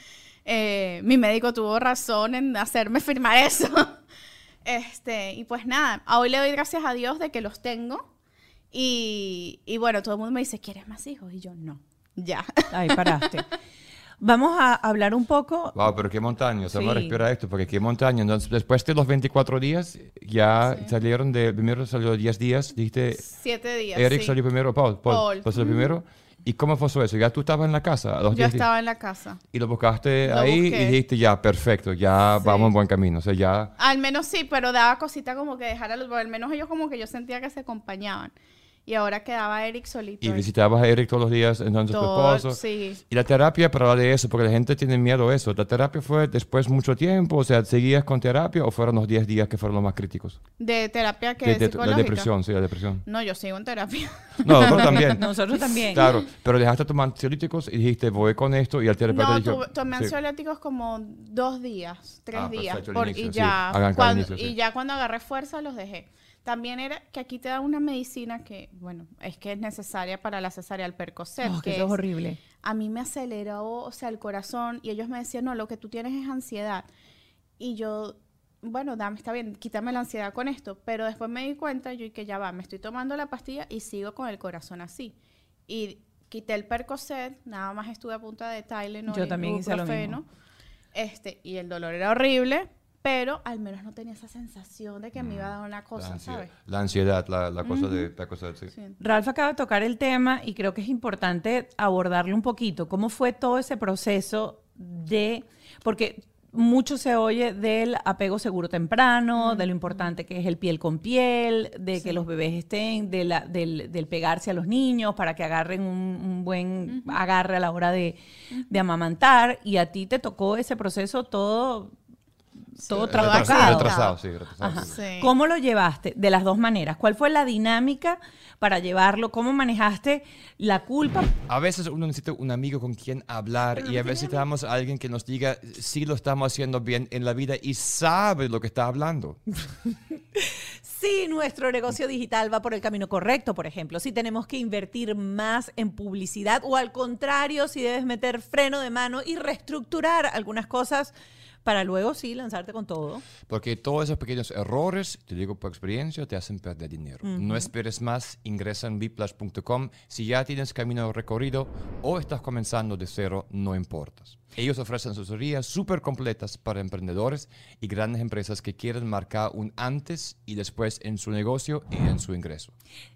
Eh, mi médico tuvo razón en hacerme firmar eso. este, y pues nada, hoy le doy gracias a Dios de que los tengo. Y, y bueno, todo el mundo me dice, ¿quieres más hijos? Y yo, no, ya. Ahí paraste. Vamos a hablar un poco. Wow, pero qué montaña, sea, vamos a Sí. respirar esto, porque qué montaña. Entonces, después de los 24 días, ya salieron de, primero salió 10 días, dijiste, Siete días. Eric sí. salió primero, Paul, Paul, Paul. Paul salió primero. ¿Y cómo pasó eso? ¿Ya tú estabas en la casa a los Yo 10 días? estaba en la casa. Y lo buscaste Lo ahí busqué. y dijiste, ya, perfecto, ya Sí. vamos en buen camino. O sea, ya... Al menos sí, pero daba cosita como que dejar a los, al menos ellos como que yo sentía que se acompañaban. Y ahora quedaba Eric solito. Y visitabas a Eric todos los días, entonces Todo- tu esposo. sí. Y la terapia, para hablar de eso, porque la gente tiene miedo a eso. ¿La terapia fue después mucho tiempo? O sea, ¿seguías con terapia o fueron los 10 días que fueron los más críticos? De terapia que De, de- la psicológica. depresión, sí, la depresión. No, yo sigo en terapia. No, nosotros también. Nosotros también. Claro, pero dejaste tomar ansiolíticos y dijiste, voy con esto y el terapeuta No, dijo... tomé sí. ansiolíticos como dos días, tres Ah, días. perfecto, por- inicio, y, sí. ya, Hagan cada cuando, inicio, sí. y ya cuando agarré fuerza los dejé. También era que aquí te da una medicina que, bueno, es que es necesaria para la cesárea, el Percocet. Oh, que eso es es- horrible. a mí me aceleró, o sea, el corazón y ellos me decían, no, lo que tú tienes es ansiedad. Y yo, bueno, dame, está bien, quítame la ansiedad con esto. Pero después me di cuenta, yo que ya va, me estoy tomando la pastilla y sigo con el corazón así. Y quité el Percocet, nada más estuve a punta de Tylenol Yo y también hice lo mismo. Este, y el dolor era horrible, pero al menos no tenía esa sensación de que me iba a dar una La cosa, ansiedad, ¿sabes? la, ansiedad, la, la cosa de... La cosa de sí. Sí. Ralph acaba de tocar el tema y creo que es importante abordarlo un poquito. ¿Cómo fue todo ese proceso de... Porque mucho se oye del apego seguro temprano, de lo importante que es el piel con piel, de que los bebés estén, de la- del, del pegarse a los niños para que agarren un, un buen agarre a la hora de, de amamantar. Y a ti te tocó ese proceso todo, todo trabajado. retrasado, sí, retrasado. Sí. Sí. ¿Cómo lo llevaste? De las dos maneras. ¿Cuál fue la dinámica para llevarlo? ¿Cómo manejaste la culpa? A veces uno necesita un amigo con quien hablar y a veces necesitamos a alguien que nos diga si lo estamos haciendo bien en la vida y sabe lo que está hablando. Si nuestro negocio digital va por el camino correcto, por ejemplo, si tenemos que invertir más en publicidad o al contrario, si debes meter freno de mano y reestructurar algunas cosas Para luego sí lanzarte con todo. Porque todos esos pequeños errores, te digo por experiencia, te hacen perder dinero. No esperes más, ingresa en biplash.com. Si ya tienes camino recorrido o estás comenzando de cero, no importas. Ellos ofrecen asesorías súper completas para emprendedores y grandes empresas que quieren marcar un antes y después en su negocio y en su ingreso.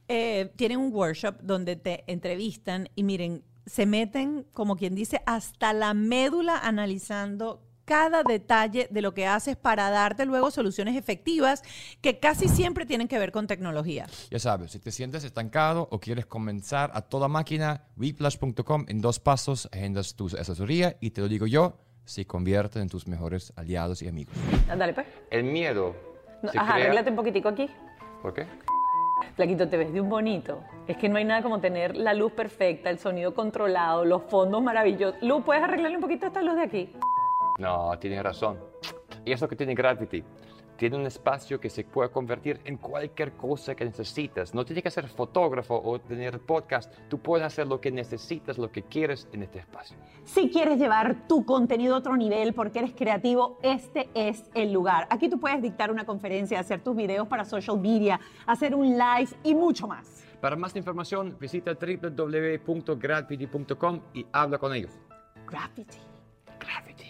Eh, tienen un workshop donde te entrevistan y miren, se meten, como quien dice, hasta la médula analizando cada detalle de lo que haces para darte luego soluciones efectivas que casi siempre tienen que ver con tecnología. Ya sabes, si te sientes estancado o quieres comenzar a toda máquina, weplash.com en dos pasos, agendas tu asesoría y te lo digo yo, se convierten en tus mejores aliados y amigos. Dale, pues. El miedo. No, se ajá, crea- arréglate un poquitico aquí. ¿Por qué? Flaquito, te ves de un bonito. Es que no hay nada como tener la luz perfecta, el sonido controlado, los fondos maravillosos. Luz, ¿puedes arreglarle un poquito esta luz de aquí? No, tienes razón. Y eso que tiene Gravity. Tiene un espacio que se puede convertir en cualquier cosa que necesitas. No tienes que ser fotógrafo o tener podcast. Tú puedes hacer lo que necesitas, lo que quieres en este espacio. Si quieres llevar tu contenido a otro nivel porque eres creativo, este es el lugar. Aquí tú puedes dictar una conferencia, hacer tus videos para social media, hacer un live y mucho más. Para más información, visita www.gravity.com y habla con ellos. Gravity. Gravity.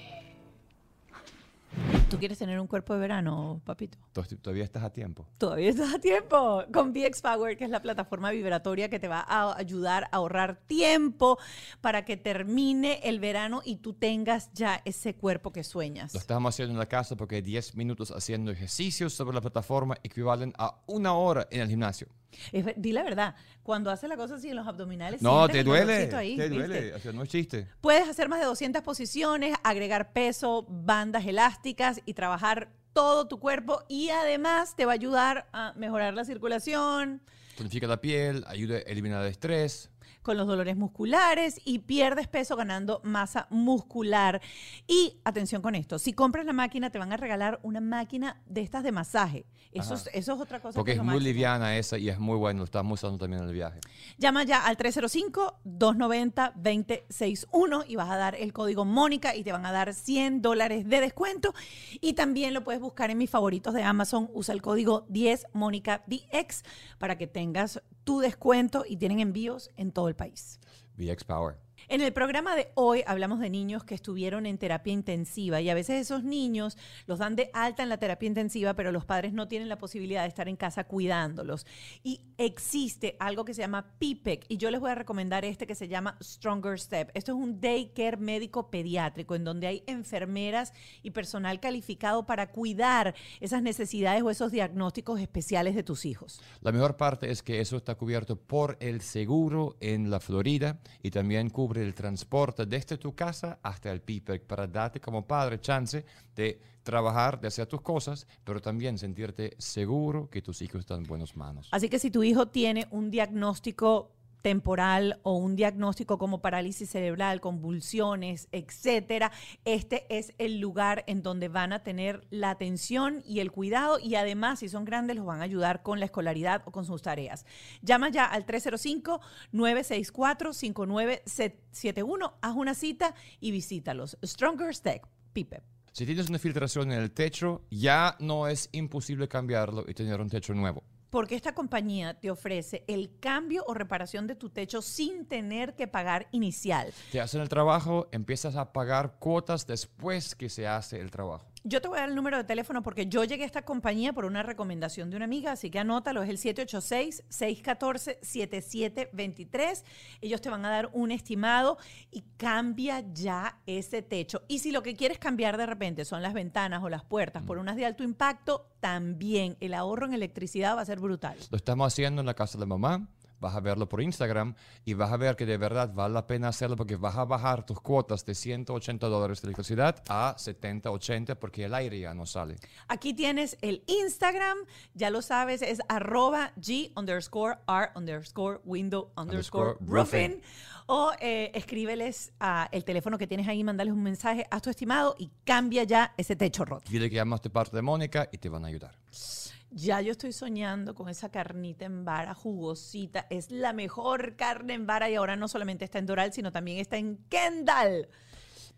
¿Tú quieres tener un cuerpo de verano, papito? Todavía estás a tiempo. Todavía estás a tiempo con VX Power, que es la plataforma vibratoria que te va a ayudar a ahorrar tiempo para que termine el verano y tú tengas ya ese cuerpo que sueñas. Lo estamos haciendo en la casa porque 10 minutos haciendo ejercicios sobre la plataforma equivalen a una hora en el gimnasio. Es di la verdad, cuando haces la cosa así en los abdominales, No, te el duele. ahí, te ¿viste? duele. O sea, no es chiste. Puedes hacer más de 200 posiciones, agregar peso, bandas elásticas y trabajar todo tu cuerpo y además te va a ayudar a mejorar la circulación, Tonifica la piel, ayuda a eliminar el estrés. Con los dolores musculares y pierdes peso ganando masa muscular. Y atención con esto, si compras la máquina te van a regalar una máquina de estas de masaje. Eso, es, eso es otra cosa. Porque que es muy liviana esa y es muy bueno. Lo estamos usando también en el viaje. Llama ya al 305-290-2061 y vas a dar el código Mónica y te van a dar 100 dólares de descuento. Y también lo puedes buscar en mis favoritos de Amazon. Usa el código 10 Mónica DX para que tengas tu descuento y tienen envíos en todo el país. VX Power. En el programa de hoy hablamos de niños que estuvieron en terapia intensiva y a veces esos niños los dan de alta en la terapia intensiva, pero los padres no tienen la posibilidad de estar en casa cuidándolos. Y existe algo que se llama PIPEC y yo les voy a recomendar este que se llama Stronger Step. Esto es un daycare médico pediátrico en donde hay enfermeras y personal calificado para cuidar esas necesidades o esos diagnósticos especiales de tus hijos. La mejor parte es que eso está cubierto por el seguro en la Florida y también cubre el transporte desde tu casa hasta el PIPEC para darte como padre chance de trabajar, de hacer tus cosas, pero también sentirte seguro que tus hijos están en buenas manos. Así que si tu hijo tiene un diagnóstico temporal o un diagnóstico como parálisis cerebral, convulsiones, etcétera, este es el lugar en donde van a tener la atención y el cuidado y además si son grandes los van a ayudar con la escolaridad o con sus tareas. Llama ya al 305-964-5971, haz una cita y visítalos. Stronger Tech, Pipe. Si tienes una filtración en el techo, ya no es imposible cambiarlo y tener un techo nuevo. Porque esta compañía te ofrece el cambio o reparación de tu techo sin tener que pagar inicial. Te hacen el trabajo, empiezas a pagar cuotas después que se hace el trabajo. Yo te voy a dar el número de teléfono porque yo llegué a esta compañía por una recomendación de una amiga, así que anótalo, es el 786-614-7723. Ellos te van a dar un estimado y cambia ya ese techo. Y si lo que quieres cambiar de repente son las ventanas o las puertas por unas de alto impacto, también el ahorro en electricidad va a ser brutal. Lo estamos haciendo en la casa de mamá. Vas a verlo por Instagram y vas a ver que de verdad vale la pena hacerlo porque vas a bajar tus cuotas de 180 dólares de electricidad a 70, 80 porque el aire ya no sale. Aquí tienes el Instagram, ya lo sabes, es arroba G underscore R underscore window underscore roofing. O eh, escríbeles a el teléfono que tienes ahí, mandales un mensaje, haz tu estimado y cambia ya ese techo roto. Dile que llamas de parte de Mónica y te van a ayudar. Ya yo estoy soñando con esa carnita en vara jugosita. Es la mejor carne en vara y ahora no solamente está en Doral, sino también está en Kendall.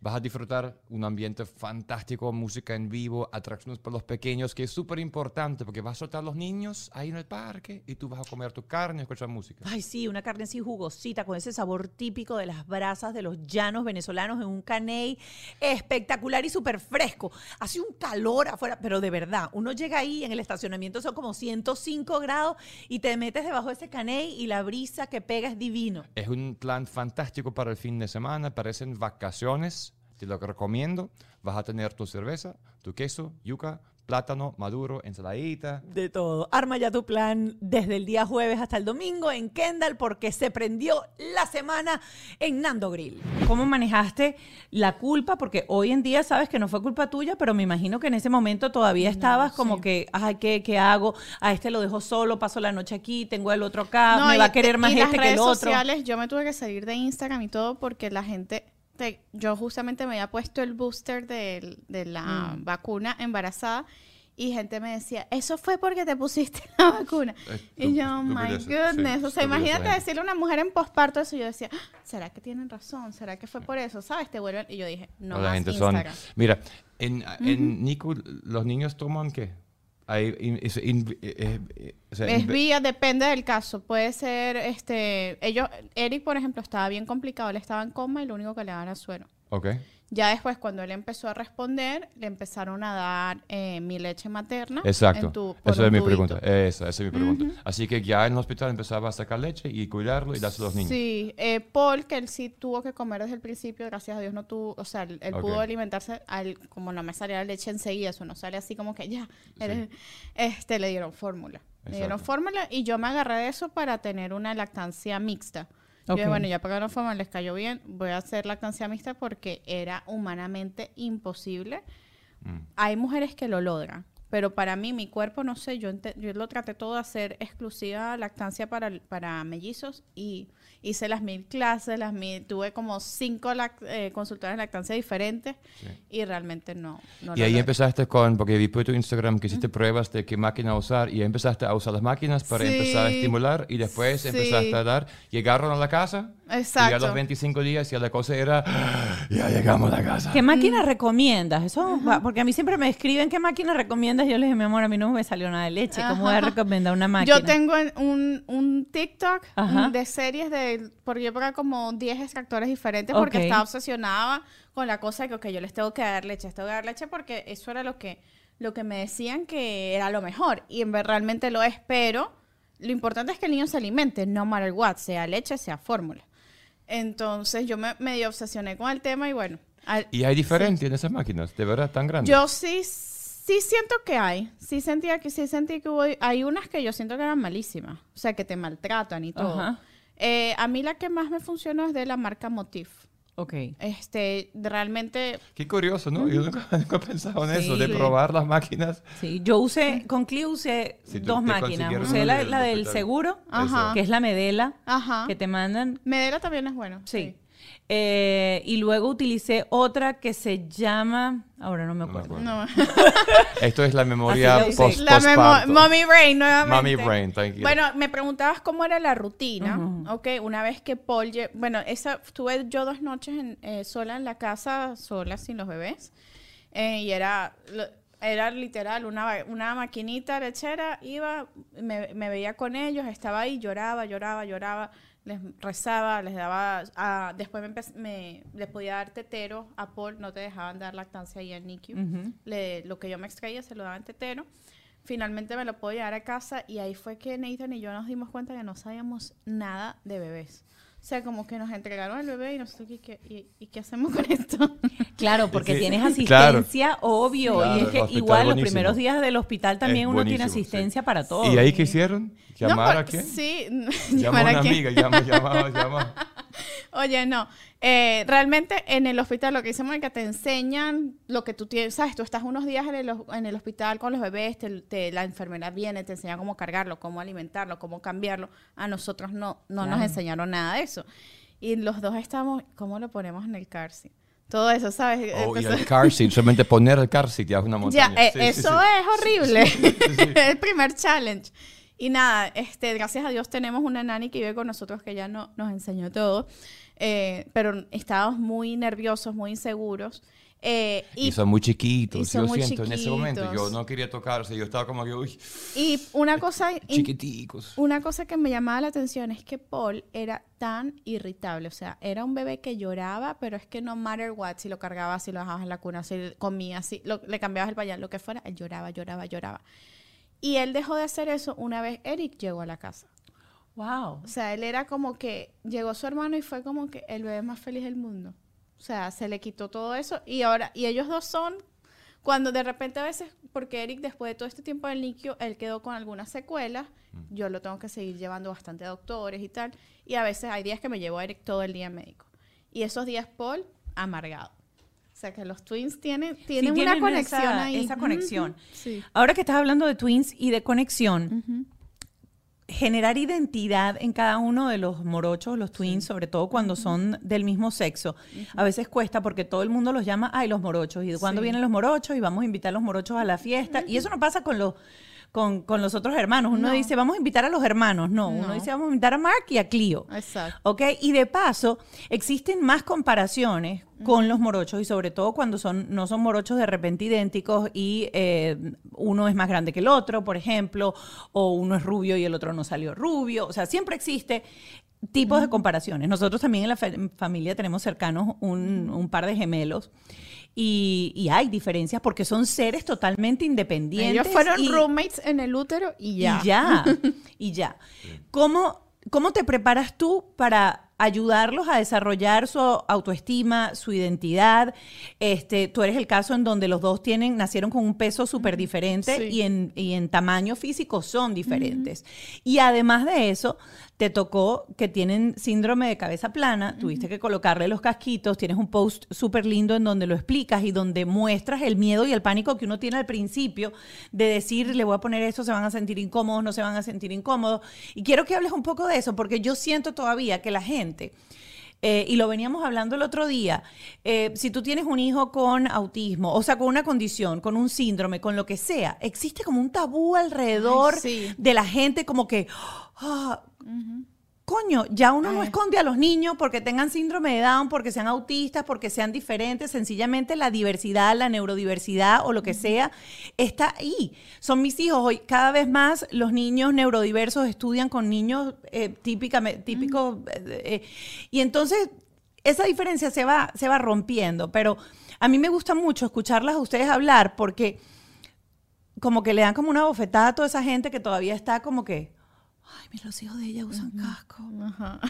Vas a disfrutar un ambiente fantástico, música en vivo, atracciones para los pequeños, que es súper importante porque vas a soltar a los niños ahí en el parque y tú vas a comer tu carne y escuchar música. Ay, sí, una carne así jugosita, con ese sabor típico de las brasas de los llanos venezolanos en un caney espectacular y súper fresco. Hace un calor afuera, pero de verdad, uno llega ahí en el estacionamiento, son como 105 grados y te metes debajo de ese caney y la brisa que pega es divino. Es un plan fantástico para el fin de semana, parecen vacaciones, te lo recomiendo. Vas a tener tu cerveza, tu queso, yuca, plátano, maduro, ensaladita. De todo. Arma ya tu plan desde el día jueves hasta el domingo en Kendall porque se prendió la semana en Nando Grill. ¿Cómo manejaste la culpa? Porque hoy en día sabes que no fue culpa tuya, pero me imagino que en ese momento todavía estabas como que, ay, ¿qué, ¿qué hago? A este lo dejo solo, paso la noche aquí, tengo el otro acá, No, me y- va a querer más y las este que redes el otro. sociales, yo me tuve que salir de Instagram y todo porque la gente, te- yo justamente me había puesto el booster de, la Mm. vacuna embarazada y gente me decía, eso fue porque te pusiste la vacuna. Eh, y yo, oh my sí, goodness, o sea, imagínate decirle a una mujer en posparto eso, y yo decía, "Ah, ¿será que tienen razón? ¿Será que fue por eso? ¿Sabes? Te vuelven, y yo dije, no, la más gente son... Mira, en, en Nico, los niños toman qué? Hay, in- es- in- eh, eh, o sea, Es in- vía, depende del caso. Puede ser, este, ellos, Eric, por ejemplo, estaba bien complicado, él estaba en coma y lo único que le daban era suero. Ok. Ya después, cuando él empezó a responder, le empezaron a dar eh, mi leche materna. Exacto. en tu- por esa es mi pregunta. Esa, esa es mi pregunta. Así que ya en el hospital empezaba a sacar leche y cuidarlo y dárselo a los niños. Sí, eh, Paul, que él sí tuvo que comer desde el principio, gracias a Dios no tuvo, o sea, él, pudo alimentarse, al, como no me salía la leche enseguida, eso no sale así como que ya, este, le dieron fórmula. Le dieron Exacto. fórmula y yo me agarré de eso para tener una lactancia mixta. Yo dije, Ok. bueno, ya pagaron fórmula, les cayó bien, voy a hacer lactancia mixta porque era humanamente imposible. Mm. Hay mujeres que lo logran, pero para mí, mi cuerpo, no sé, yo, lo traté todo de hacer exclusiva lactancia para, para mellizos y hice las mil clases, las mil, tuve como cinco lac- eh, consultoras de lactancia diferentes y realmente no. no Y lo ahí logré. empezaste con, porque vi por tu Instagram que hiciste pruebas de qué máquina usar y empezaste a usar las máquinas para Sí. empezar a estimular y después Sí. empezaste a dar. Llegaron a la casa y a Exacto. los 25 días ya la cosa era, ya llegamos a la casa. ¿Qué máquina recomiendas? Eso va- porque a mí siempre me escriben qué máquina recomiendas. Yo les dije, mi amor, a mí no me salió nada de leche. ¿Cómo voy a recomendar una máquina? Yo tengo en- un, un TikTok Ajá. mm, de series de, porque yo pagaba como 10 extractores diferentes porque Ok. estaba obsesionada con la cosa de que, ok, yo les tengo que dar leche, les tengo que dar leche porque eso era lo que, lo que me decían que era lo mejor y en ver realmente lo es, pero lo importante es que el niño se alimente, no matter what, sea leche, sea fórmula. Entonces yo me medio obsesioné con el tema y bueno, al- Y hay diferencia en esas máquinas, de verdad, tan grandes. yo sí, sí siento que hay. Sí sentía que sí sentí que hubo. Hay unas que yo siento que eran malísimas. O sea, que te maltratan y todo. Ajá. Eh, a mí la que más me funcionó es de la marca Motif. Ok. Este, realmente. Qué curioso, ¿no? Yo nunca, nunca he pensado en eso, de probar las máquinas. Sí, yo usé, con Clio usé Sí, dos máquinas. Usé la, del la del seguro, Ajá. que es la Medela, Ajá. que te mandan. Medela también es bueno. Sí. Eh, y luego utilicé otra que se llama. Ahora no me No me acuerdo. acuerdo. No. Esto es la memoria post La memo- postparto. Mommy Brain, nuevamente. Mommy brain, tranquila. Bueno, me preguntabas cómo era la rutina. Ujú. Ok, una vez que Paul. Bueno, esa, estuve yo dos noches en- eh, sola en la casa, sola, sin los bebés. Eh, y era. lo- Era literal una, una maquinita lechera, iba, me, me veía con ellos, estaba ahí, lloraba, lloraba, lloraba, les rezaba, les daba, ah, después me, me- les podía dar tetero a Paul, no te dejaban dar lactancia ahí en NICU le- lo que yo me extraía se lo daba en tetero. Finalmente me lo puedo llevar a casa y ahí fue que Nathan y yo nos dimos cuenta que no sabíamos nada de bebés. O sea, como que nos entregaron el bebé y nosotros, ¿y qué, y- y qué hacemos con esto? Claro, porque Sí, tienes claro. asistencia, obvio. Claro, y es que igual los primeros días del hospital también Es uno tiene sí. asistencia para todo. ¿Y ahí qué hicieron? ¿Llamar No, a por- quién? Sí, a ¿llamar una a quién? amiga, llama, llama, llama. Oye, no. Eh, realmente en el hospital lo que es que te enseñan lo que tú tienes, ¿sabes? Tú estás unos días en el, hos- en el hospital con los bebés, te, te- la enfermera viene, te enseña cómo cargarlo, cómo alimentarlo, cómo cambiarlo. A nosotros no, no nos enseñaron nada de eso. Y los dos estamos, ¿cómo lo ponemos en el car seat? Todo eso, ¿sabes? Oh, y Entonces- el car seat, solamente poner el car seat ya es una ya, montaña. eh, sí, eso sí. es horrible. el primer challenge. Y nada, este, gracias a Dios tenemos una nani que vive con nosotros que ya no, nos enseñó todo. Eh, pero estábamos muy nerviosos, muy inseguros. Eh, Y, y, son muy chiquitos. y son yo muy siento en ese momento, yo chiquitos. no quería tocarse. Yo estaba como que, uy, y una cosa chiquiticos. Una cosa que me llamaba la atención es que Paul era tan irritable, o sea, era un bebé que lloraba, pero es que no matter what, si lo cargabas, si lo dejabas en la cuna, si comía, si lo- le cambiabas el pañal, lo que fuera, él lloraba, lloraba, lloraba. Y él dejó de hacer eso una vez Eric llegó a la casa. Wow. O sea, él era como que llegó su hermano y fue como que el bebé más feliz del mundo. O sea, se le quitó todo eso y ahora, y ellos dos son, cuando de repente a veces, porque Eric después de todo este tiempo del NICU, él quedó con algunas secuelas, yo lo tengo que seguir llevando bastante a doctores y tal, y a veces hay días que me llevo a Eric todo el día médico. Y esos días Paul, amargado. O sea, que los twins tienen, tienen, Sí, una tienen conexión esa- ahí. esa conexión. Sí. Ahora que estás hablando de twins y de conexión, generar identidad en cada uno de los morochos, los twins, sobre todo cuando son del mismo sexo, a veces cuesta porque todo el mundo los llama, ay, los morochos, y cuándo vienen los morochos, y vamos a invitar a los morochos a la fiesta, y eso no pasa con los... Con, con los otros hermanos. Uno No. dice, vamos a invitar a los hermanos. No, uno No. dice, vamos a invitar a Mark y a Clio. Exacto. ¿Ok? Y de paso, existen más comparaciones con los morochos y sobre todo cuando son, no son morochos de repente idénticos y eh, uno es más grande que el otro, por ejemplo, o uno es rubio y el otro no salió rubio. O sea, siempre existe tipos de comparaciones. Nosotros también en la fa- familia tenemos cercanos un, un par de gemelos y, y hay diferencias porque son seres totalmente independientes. Ellos fueron y- roommates en el útero y ya. y ya, y ya. ¿Cómo, ¿Cómo te preparas tú para ayudarlos a desarrollar su autoestima, su identidad? Este, tú eres el caso en donde los dos tienen, nacieron con un peso súper diferente Sí. y, en, y en tamaño físico son diferentes. Y además de eso, te tocó que tienen síndrome de cabeza plana, tuviste que colocarle los casquitos, tienes un post súper lindo en donde lo explicas y donde muestras el miedo y el pánico que uno tiene al principio de decir, le voy a poner esto, se van a sentir incómodos, no se van a sentir incómodos. Y quiero que hables un poco de eso, porque yo siento todavía que la gente... eh, y lo veníamos hablando el otro día, eh, si tú tienes un hijo con autismo, o sea, con una condición, con un síndrome, con lo que sea, existe como un tabú alrededor Ay, sí. de la gente, como que, ah, coño, ya uno no esconde a los niños porque tengan síndrome de Down, porque sean autistas, porque sean diferentes, sencillamente la diversidad, la neurodiversidad o lo que sea está ahí. Son mis hijos hoy. Cada vez más los niños neurodiversos estudian con niños eh, típicamente, típicos. eh, eh, y entonces esa diferencia se va, se va rompiendo. Pero a mí me gusta mucho escucharlas a ustedes hablar porque como que le dan como una bofetada a toda esa gente que todavía está como que, ay, mira, los hijos de ella usan casco. Ajá.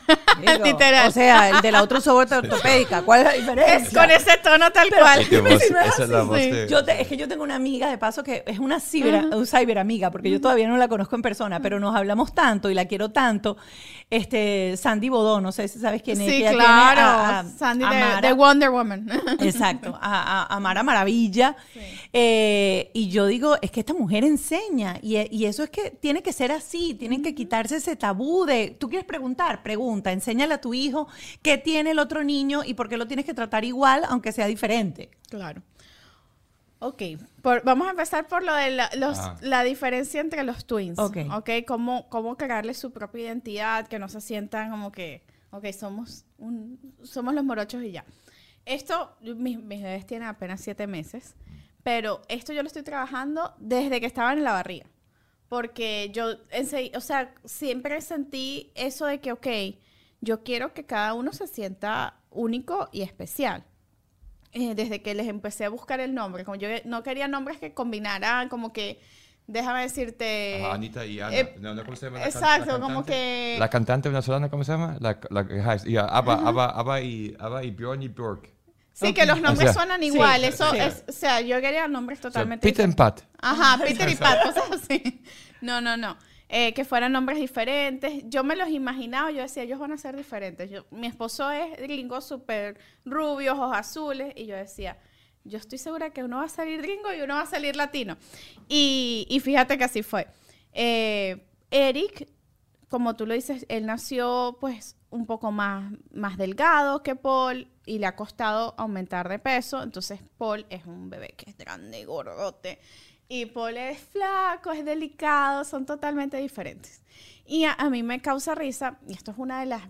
Digo, Literal. O sea, el de la otra soporte ortopédica, ¿cuál es la diferencia? Es con ese tono tal cual. Es que vos- si no es esa es la así, voz sí. de- Yo te- es que yo tengo una amiga, de paso, que es una ciber, un cyber amiga, porque yo todavía no la conozco en persona, pero nos hablamos tanto y la quiero tanto. Este, Sandy Bodó, no sé si sabes quién es. Sí, ella claro. a- a- Sandy a de, Wonder Woman. Exacto, a, a, a Mara Maravilla. Eh, y yo digo, es que esta mujer enseña. Y, y eso es que tiene que ser así, tienen que quitarse ese tabú de, tú quieres preguntar, pregunta, enséñale a tu hijo qué tiene el otro niño y por qué lo tienes que tratar igual, aunque sea diferente. Claro. Ok, por- vamos a empezar por lo de la, los- la diferencia entre los twins. Ok. Ok, cómo, cómo crearle su propia identidad, que no se sientan como que, ok, somos, un, somos los morochos y ya. Esto, mis, mis bebés tienen apenas siete meses, pero esto yo lo estoy trabajando desde que estaban en la barriga. Porque yo, ense- o sea, siempre sentí eso de que, ok, yo quiero que cada uno se sienta único y especial eh, desde que les empecé a buscar el nombre. Como yo no quería nombres que combinaran, como que, déjame decirte. Ajá, Anita y Ana. eh, No, no, ¿cómo se llama la can- exacto, la como que- La cantante venezolana, ¿cómo se llama? La, la que heißt- ja, Abba, Abba, Abba y, Abba y Björn y Björk. Sí, que los nombres O sea, suenan igual. sí, Eso sí. es, o sea, yo quería nombres O sea, totalmente Peter and Pat. Ajá, Peter y Pat, cosas así. No, no, no. Eh, que fueran nombres diferentes. Yo me los imaginaba, yo decía, ellos van a ser diferentes. Yo, mi esposo es gringo súper rubio, ojos azules, y yo decía, yo estoy segura que uno va a salir gringo y uno va a salir latino. Y, y fíjate que así fue. Eh, Eric, como tú lo dices, él nació pues un poco más, más delgado que Paul y le ha costado aumentar de peso. Entonces Paul es un bebé que es grande gordote. Y Paul es flaco, es delicado, son totalmente diferentes. Y a, a mí me causa risa, y esto es una de las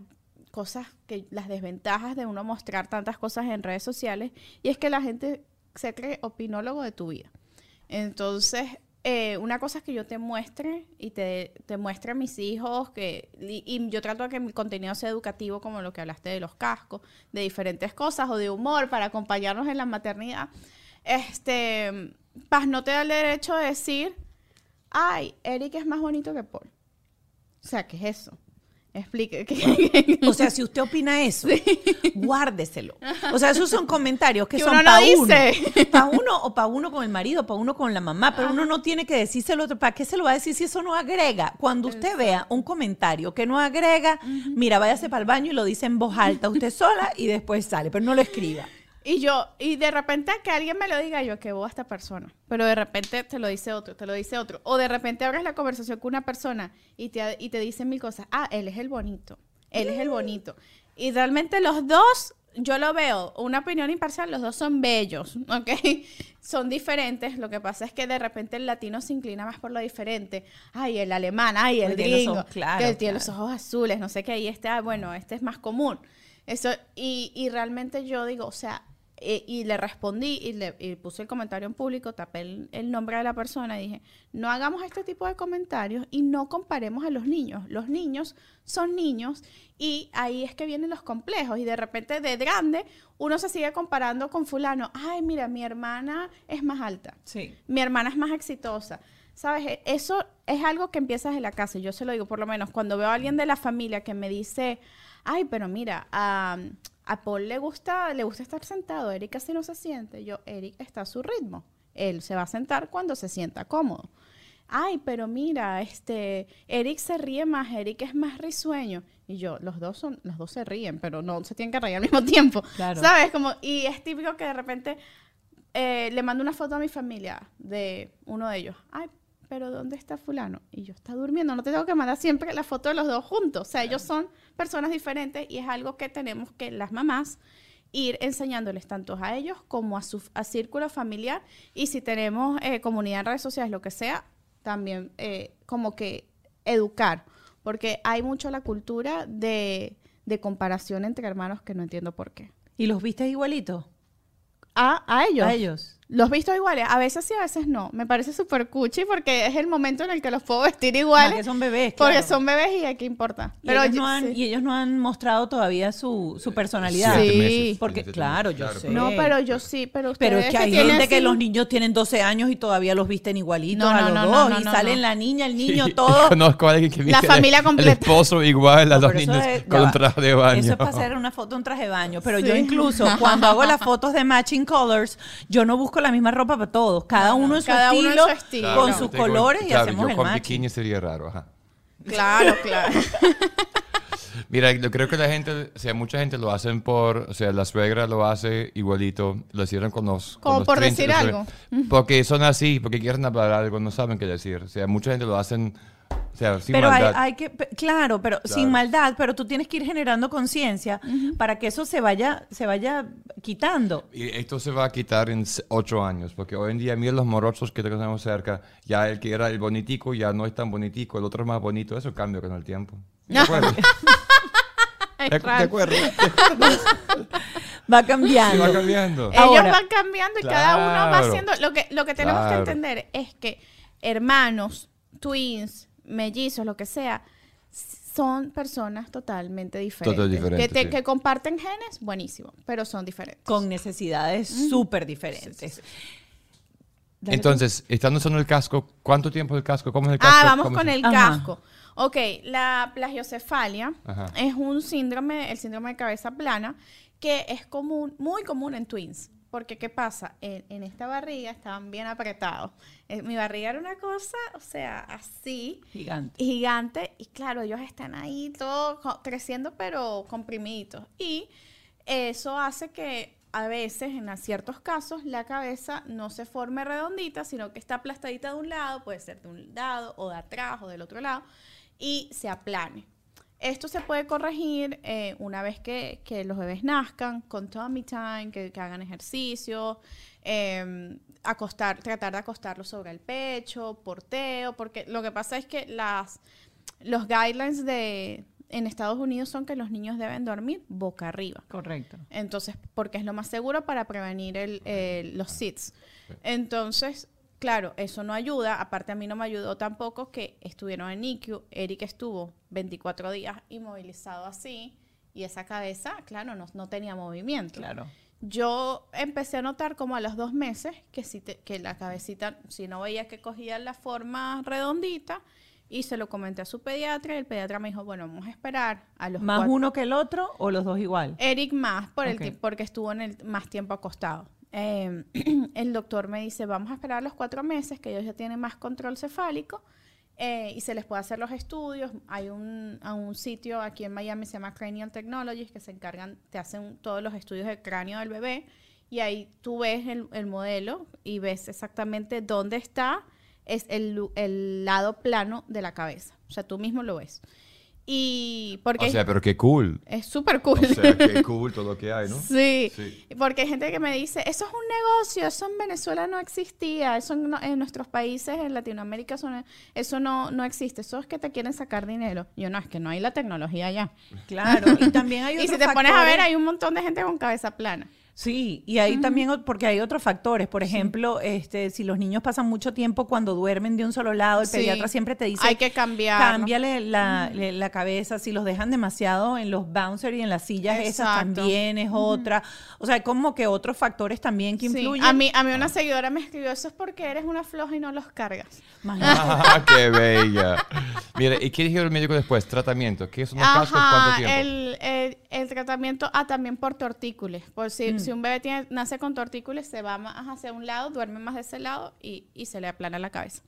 cosas que las desventajas de uno mostrar tantas cosas en redes sociales y es que la gente se cree opinólogo de tu vida. Entonces, eh, una cosa es que yo te muestre y te, te muestre a mis hijos que y, y yo trato de que mi contenido sea educativo como lo que hablaste de los cascos, de diferentes cosas o de humor para acompañarnos en la maternidad. Este, Paz no te da el derecho de decir, ay, Eric es más bonito que Paul. O sea, ¿qué es eso? Explique. ¿qué- O sea, si usted opina eso, guárdeselo. O sea, esos son comentarios que, Que son uno no para uno. Para uno o para uno con el marido, para uno con la mamá, pero uno no tiene que decírselo otro. ¿Para qué se lo va a decir si eso no agrega? Cuando usted vea un comentario que no agrega, mira, váyase para el baño y lo dice en voz alta usted sola y después sale, pero no lo escriba. Y yo, y de repente que alguien me lo diga, yo que voy a esta persona. Pero de repente te lo dice otro, te lo dice otro. O de repente abres la conversación con una persona y te, y te dicen mil cosas. Ah, él es el bonito. Él es el bonito. Y realmente los dos, yo lo veo, una opinión imparcial, los dos son bellos, ¿ok? Son diferentes. Lo que pasa es que de repente el latino se inclina más por lo diferente. Ay, el alemán, ay, el los gringo. ojos claros, que él tiene los claro. ojos azules, no sé qué. Y este, ah, bueno, este es más común. Eso, y, y realmente yo digo, o sea, eh, y le respondí y le y puse el comentario en público, tapé el, el nombre de la persona y dije, no hagamos este tipo de comentarios y no comparemos a los niños. Los niños son niños y ahí es que vienen los complejos y de repente de grande uno se sigue comparando con fulano. Ay, mira, mi hermana es más alta Sí. mi hermana es más exitosa. ¿Sabes? E- Eso es algo que empieza desde la casa. Yo se lo digo, por lo menos, cuando veo a alguien de la familia que me dice, ay, pero mira, a, a Paul le gusta, le gusta estar sentado, Eric casi no se siente. Yo, Eric está a su ritmo. Él se va a sentar cuando se sienta cómodo. Ay, pero mira, este, Eric se ríe más, Eric es más risueño. Y yo, los dos son, los dos se ríen, pero no se tienen que reír al mismo tiempo. Claro. ¿Sabes? Como, y es típico que de repente eh, le mando una foto a mi familia de uno de ellos. Ay, pero ¿dónde está fulano? Y yo, está durmiendo. No te tengo que mandar siempre la foto de los dos juntos. O sea, ellos son personas diferentes y es algo que tenemos que las mamás ir enseñándoles tanto a ellos como a su a círculo familiar. Y si tenemos eh, comunidad en redes sociales, lo que sea, también eh, como que educar. Porque hay mucho la cultura de, de comparación entre hermanos que no entiendo por qué. ¿Y los viste igualitos? A, a ellos. A ellos. Los visto iguales, a veces sí, a veces no. Me parece súper cuchi porque es el momento en el que los puedo vestir iguales. que son bebés. porque claro. son bebés y a qué importa. Y, Pero ellos yo- no han, sí. y ellos no han mostrado todavía su, su personalidad. Sí. Meses, Porque, claro, yo sé. No, pero yo sí, pero ustedes Pero es que hay gente que así- los niños tienen 12 años y todavía los visten igualitos No, a no, los no, dos. no, no, y no, salen no. la niña, el niño, Sí, todo. Conozco a alguien que La familia el completa. esposo igual a No, los niños es- con un traje de baño. Eso es para hacer una foto, un traje de baño. Pero yo Sí. incluso cuando hago las fotos de matching colors, yo no busco la misma ropa para todos. Cada uno en su, Cada uno en estilo, su estilo. con sus Tengo- colores y hacemos yo el con bikini sería raro, ajá. Claro, claro. Mira, yo creo que la gente, o sea, mucha gente lo hacen por, o sea, la suegra lo hace igualito, lo hicieron con los... con Como los por 30, decir algo. Porque son así, porque quieren hablar algo, no saben qué decir. O sea, mucha gente lo hacen, o sea, sin pero hay, maldad. hay que, claro, pero sin maldad, pero tú tienes que ir generando conciencia para que eso se vaya, se vaya quitando. Y esto se va a quitar en ocho años, porque hoy en día, mira los morochos que tenemos cerca, ya el que era el bonitico ya no es tan bonitico, el otro es más bonito, eso cambia con el tiempo. ¿De acuerdo? ¿De, acuerdo? Va Sí, cambiando. va cambiando. Ellos Ahora- van cambiando y cada uno va haciendo. Lo que, lo que tenemos Claro. que entender es que hermanos, twins, mellizos, lo que sea, son personas totalmente diferentes. Total diferentes, que, te- sí. que comparten genes, buenísimo, pero son diferentes. Con necesidades súper diferentes. Dale, Entonces, estando usando el casco, ¿cuánto tiempo el casco? ¿Cómo es el casco? Ah, vamos ¿Cómo con el Ajá. casco. Ok, la plagiocefalia Ajá. es un síndrome, el síndrome de cabeza plana, que es común, muy común en twins. Porque, ¿qué pasa? En, en esta barriga estaban bien apretados. Eh, mi barriga era una cosa, o sea, así, Gigante. gigante. Y claro, ellos están ahí todos creciendo, pero comprimiditos. Y eso hace que a veces, en ciertos casos, la cabeza no se forme redondita, sino que está aplastadita de un lado, puede ser de un lado o de atrás o del otro lado, y se aplane. Esto se puede corregir eh, una vez que, que los bebés nazcan, con tummy time, que, que hagan ejercicio, eh, acostar, tratar de acostarlos sobre el pecho, porteo, porque lo que pasa es que las, los guidelines de, en Estados Unidos son que los niños deben dormir boca arriba. Correcto. Entonces, porque es lo más seguro para prevenir el, el- los SIDS. Entonces, claro, eso no ayuda. Aparte, a mí no me ayudó tampoco que estuvieron en NICU. Eric estuvo 24 días inmovilizado así. Y esa cabeza, claro, no, no tenía movimiento. Claro. Yo empecé a notar como a los dos meses que, si te- que la cabecita, si no veía que cogía la forma redondita, y se lo comenté a su pediatra, y el pediatra me dijo, bueno, vamos a esperar a los ¿Más cuatro- uno que el otro o los dos igual? Eric más por el Ok. ti- porque estuvo en el más tiempo acostado. Eh, el doctor me dice, vamos a esperar los cuatro meses, que ellos ya tienen más control cefálico eh, y se les puede hacer los estudios. Hay un, a un sitio aquí en Miami, se llama Cranial Technologies, que se encargan, te hacen todos los estudios del cráneo del bebé y ahí tú ves el, el modelo y ves exactamente dónde está es el, el lado plano de la cabeza. O sea, tú mismo lo ves. Y porque O sea, pero qué cool. es súper cool. O sea, qué cool todo lo que hay, ¿no? Sí. Sí. porque hay gente que me dice, eso es un negocio, eso en Venezuela no existía, eso en, no- en nuestros países, en Latinoamérica, eso, no, eso no, no existe, eso es que te quieren sacar dinero. Yo no, es que no hay la tecnología ya. Claro. Y también hay Y si te pones a ver, hay un montón de gente con cabeza plana. Sí, y ahí también, porque hay otros factores. Por ejemplo, este, si los niños pasan mucho tiempo cuando duermen de un solo lado, el Sí. pediatra siempre te dice, Hay que cambiar. cámbiale la, cabeza. Si los dejan demasiado en los bouncers y en las sillas, esas Exacto. también es otra. O sea, como que otros factores también que Sí. influyen. A mí, a mí una seguidora me escribió, eso es porque eres una floja y no los cargas. Ah, qué bella. Mira, ¿y qué dijo el médico después? Tratamiento. ¿Qué son los cascos? ¿Cuánto tiempo? El, el- el tratamiento, ah, también por tortícolis. Por si, Mm. Si un bebé nace con tortícolis, se va más hacia un lado, duerme más de ese lado y, se le aplana la cabeza.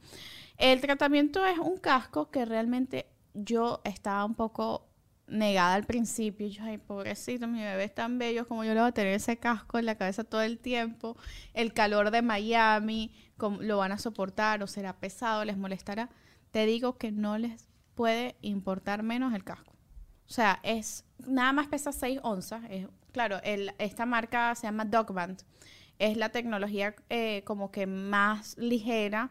El tratamiento es un casco que realmente yo estaba un poco negada al principio. Yo, ay, pobrecito, mi bebé es tan bello como yo le voy a tener ese casco en la cabeza todo el tiempo. El calor de Miami, ¿cómo lo van a soportar o será pesado, les molestará. Te digo que no les puede importar menos el casco. O sea, es nada más pesa 6 onzas. Claro, el- esta marca se llama Dogband. Es la tecnología eh, como que más ligera.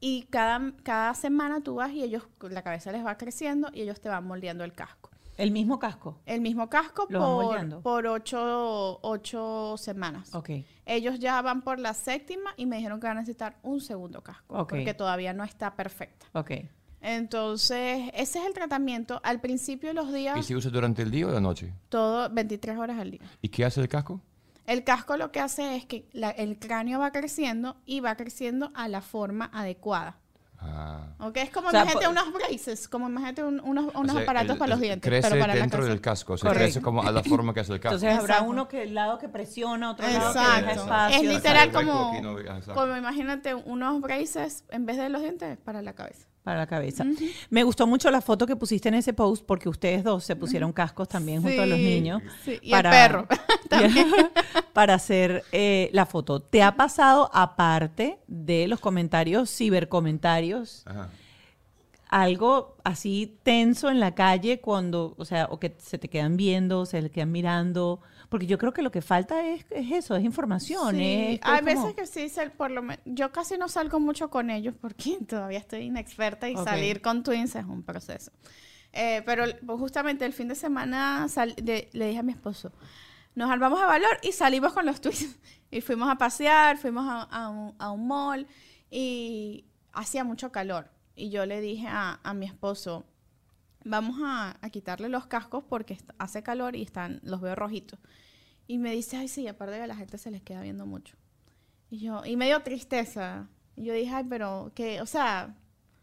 Y cada, cada semana tú vas y ellos, la cabeza les va creciendo y ellos te van moldeando el casco. El mismo casco. El mismo casco por, por ocho, ocho semanas. Ok. Ellos ya van por la séptima y me dijeron que van a necesitar un segundo casco. Ok. Porque todavía no está perfecta. Ok. Entonces, ese es el tratamiento. Al principio de los días, ¿Y se usa durante el día o la noche? todo 23 horas al día. ¿Y qué hace el casco? El casco lo que hace es que la- el cráneo va creciendo y va creciendo a la forma adecuada. Ah. ¿Ok? Es como O sea, imagínate unos braces, como imagínate un- unos, O unos sea, aparatos el- para los dientes. Crece pero para la dentro cabeza. del casco. O sea, Correcto. crece como a la forma que hace el casco. Entonces habrá Exacto. uno que el lado que presiona, otro lado que Exacto. deja espacio. Es Exacto. literal Exacto. como, exacto. como imagínate unos braces en vez de los dientes para la cabeza. Para la cabeza. Me gustó mucho la foto que pusiste en ese post porque ustedes dos se pusieron cascos también junto a los niños. sí, y el perro para hacer eh, la foto. ¿Te ha pasado, aparte de los comentarios, cibercomentarios, Ajá. algo así tenso en la calle cuando, o sea, o que se te quedan viendo, se le quedan mirando? Porque yo creo que lo que falta es, es eso, es información. Sí, es- es hay como- veces que sí, por lo men- yo casi no salgo mucho con ellos porque todavía estoy inexperta y salir con twins es un proceso. Eh, pero pues, justamente el fin de semana sal- de- le dije a mi esposo, nos armamos de valor y salimos con los twins. Y fuimos a pasear, fuimos a, a un, a un mall y hacía mucho calor. Y yo le dije a, a mi esposo, vamos a, a quitarle los cascos porque hace calor y están, los veo rojitos. Y me dice, ay, sí, aparte que a la gente se les queda viendo mucho. Y yo, y me dio tristeza. Y yo dije, ay, pero que, o sea,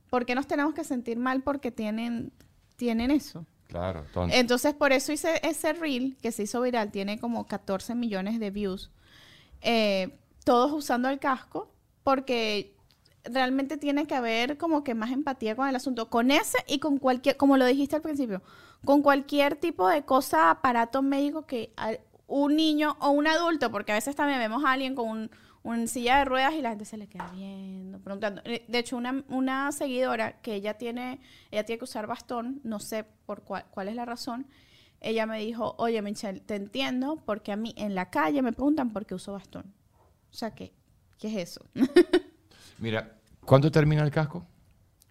¿por qué nos tenemos que sentir mal porque tienen, tienen eso? Claro. tonto. Entonces, por eso hice ese reel que se hizo viral, tiene como 14 millones de views, eh, todos usando el casco, porque realmente tiene que haber como que más empatía con el asunto, con ese y con cualquier, como lo dijiste al principio, con cualquier tipo de cosa, aparato médico que un niño o un adulto, porque a veces también vemos a alguien con un, silla de ruedas y la gente se le queda viendo, preguntando. Eh, De hecho, una, una seguidora que ella tiene, ella tiene que usar bastón, no sé por cuál, cuál es la razón, ella me dijo, oye Michelle, te entiendo porque a mí en la calle me preguntan por qué uso bastón. O sea, ¿qué, qué es eso? Mira, ¿cuándo termina el casco?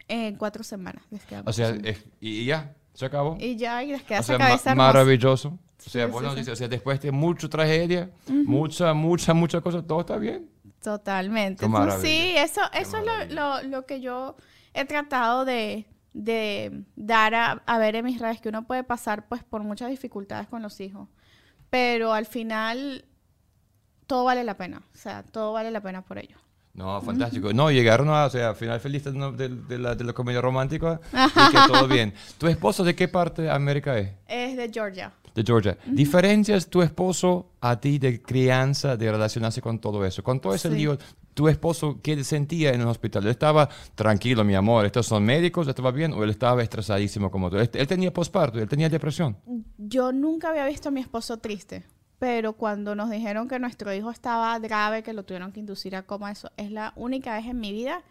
en cuatro semanas. les queda O sea, es- y ya, se acabó. y ya, y les queda O esa sea, ma- cabeza hermosa. maravilloso. O sea, Sí, buena sí. O sea, después de mucha tragedia, mucha, mucha, mucha cosa, todo está bien. Totalmente. Qué Entonces, maravilla. sí, eso, eso es lo, lo, lo que yo he tratado de, de dar a, a ver en mis redes, que uno puede pasar pues por muchas dificultades con los hijos, pero al final todo vale la pena, o sea, todo vale la pena por ello. No, fantástico. No, llegaron a, o sea, final feliz de, de- de la, de la comedia romántica y que todo bien. ¿Tu esposo de qué parte de América es? Es de Georgia. De Georgia. ¿Diferencias tu esposo a ti de crianza, de relacionarse con todo eso? Con todo ese Sí. lío, ¿tu esposo qué sentía en el hospital? ¿Él estaba tranquilo, mi amor, estos son médicos, estaba bien? ¿O él estaba estresadísimo como tú? Él, él tenía posparto, él tenía depresión. Yo nunca había visto a mi esposo triste, pero cuando nos dijeron que nuestro hijo estaba grave, que lo tuvieron que inducir a coma, eso es la única vez en mi vida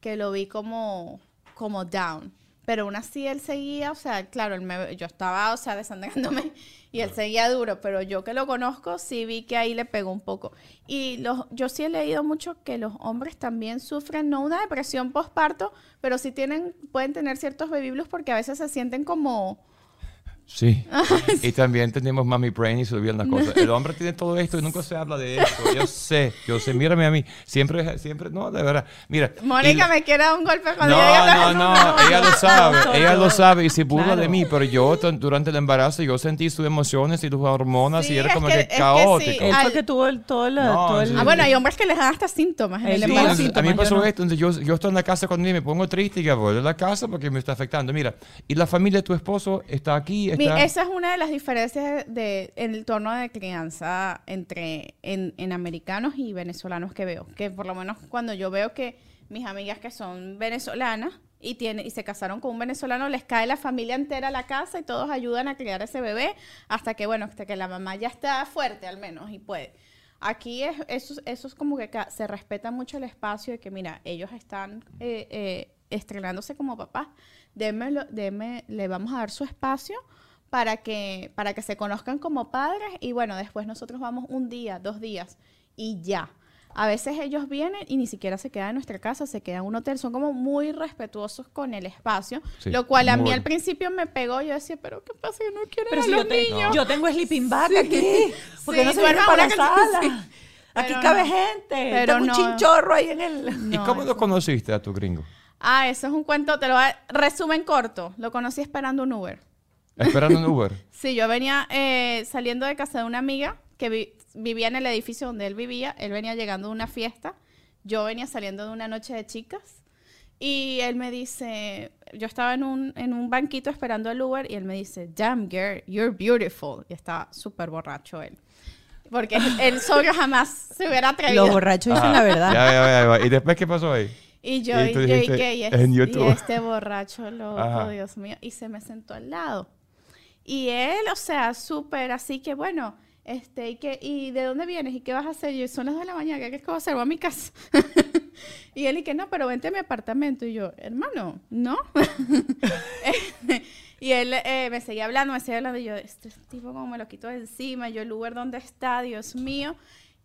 que lo vi como, como down. Pero aún así él seguía, o sea, claro, él me- yo estaba, o sea, desangrándome y él seguía duro, pero yo que lo conozco sí vi que ahí le pegó un poco. Y los, yo sí he leído mucho que los hombres también sufren, no una depresión postparto, pero sí tienen, pueden tener ciertos baby blues porque a veces se sienten como... Sí. y también tenemos Mami Brain y se olvidan las cosas. El hombre tiene todo esto y nunca se habla de esto. Yo sé, yo sé. Mírame a mí. Siempre, siempre, no, de verdad. Mira. y Mónica me quiere dar un golpe cuando No, diga no, no, números. ella lo sabe, ella lo sabe y se burla Claro. de mí, pero yo durante el embarazo yo sentí sus emociones y sus hormonas Sí, y era es como que- que, es que sí. caótico. Él Al- fue que tuvo el, todo el... No, todo el- sí. Ah, bueno, hay hombres que les dan hasta síntomas en El el Sí, Sí, embarazo. entonces, a mí síntomas, pasó yo no. esto, entonces yo, yo estoy en la casa con él, me pongo triste y que voy de la casa porque me está afectando. Mira, y la familia de tu esposo está aquí, está... esa es una de las diferencias de, en el tono de crianza entre en, en americanos y venezolanos que veo. Que por lo menos cuando yo veo que mis amigas que son venezolanas y, tiene, y se casaron con un venezolano, les cae la familia entera a la casa y todos ayudan a criar a ese bebé hasta que, bueno, hasta que la mamá ya está fuerte al menos y puede. Aquí es, eso, eso es como que se respeta mucho el espacio de que, mira, ellos están eh, eh, estrenándose como papás, démelo- deme- le vamos a dar su espacio para que, para que se conozcan como padres y bueno, después nosotros vamos un día, dos días y ya. A veces ellos vienen y ni siquiera se quedan en nuestra casa, se quedan en un hotel, son como muy respetuosos con el espacio, Sí, lo cual a mí al principio me pegó, yo decía, pero ¿qué pasa que no quieren Pero a si los yo, te- niños? yo tengo sleeping bag aquí. ¿Por qué Sí, no se duerma viene para la que- sala? sí. Aquí Pero cabe no. gente. Pero tengo un no. chinchorro ahí en el... ¿Y No, cómo lo eso- conociste a tu gringo? Ah, eso es un cuento, te lo voy a... Resumen corto, lo conocí esperando un Uber. Esperando un Uber. Sí, yo venía eh, saliendo de casa de una amiga que vi- vivía en el edificio donde él vivía. Él venía llegando de una fiesta. Yo venía saliendo de una noche de chicas. Y él me dice, yo estaba en un, en un banquito esperando el Uber y él me dice, damn girl, you're beautiful. Y estaba súper borracho él. Porque el sobrio jamás se hubiera atrevido. Los borrachos dicen la verdad. ya, ya, ya, ya. ¿Y después qué pasó ahí? Y yo, Y y, tú yo, ¿y dijiste, qué? Y, es- en y este borracho loco, Ajá. Dios mío. Y se me sentó al lado. Y él, o sea, súper así que, bueno, este, ¿y, qué, ¿y de dónde vienes? ¿Y qué vas a hacer? Y yo, son las dos de la mañana, ¿qué crees que voy a hacer? Voy a mi casa. y él, y que no, pero vente a mi apartamento. Y yo, hermano, ¿no? y él eh, me seguía hablando, me seguía hablando. Y yo, este tipo, como me lo quito encima. Yo, el Uber, ¿dónde está? Dios mío.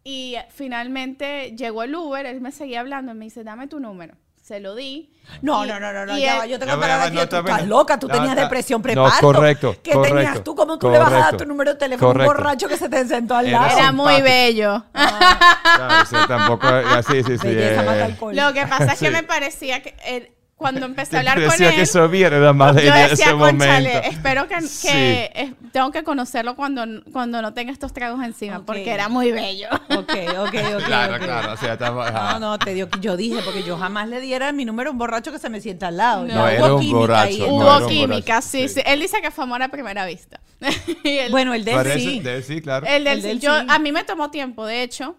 Y finalmente llegó el Uber, él me seguía hablando, me dice, dame tu número. Se lo di. No, Y- no, no, no, no, ya él- yo va, aquí. no, tú está estás loca, tú tenías depresión No, preparto. correcto, ¿Qué correcto, tenías tú? ¿Cómo tú le vas a dar tu número de teléfono un borracho que se te sentó al lado? Era muy bello. Claro, o sea, tampoco... ya, sí, sí, sí. Eh. Lo que pasa es que Sí. me parecía que él- cuando empecé a hablar con él, que era la madre yo de decía, ese conchale, momento. espero que, que Sí. eh, tengo que conocerlo cuando, cuando no tenga estos tragos encima, porque era muy bello. Ok, ok, ok. Claro, claro, o sea, estaba... No, no, te dio, yo dije, porque yo jamás le diera mi número a un borracho que se me sienta al lado. No, Ya era hubo un química borracho, ahí. no, Hubo era un química, borracho, sí, sí. sí. Él dice que fue amor a primera vista. Y él- Bueno, el de él sí. de- sí, claro. El del, El del yo, sí. A mí me tomó tiempo, de hecho,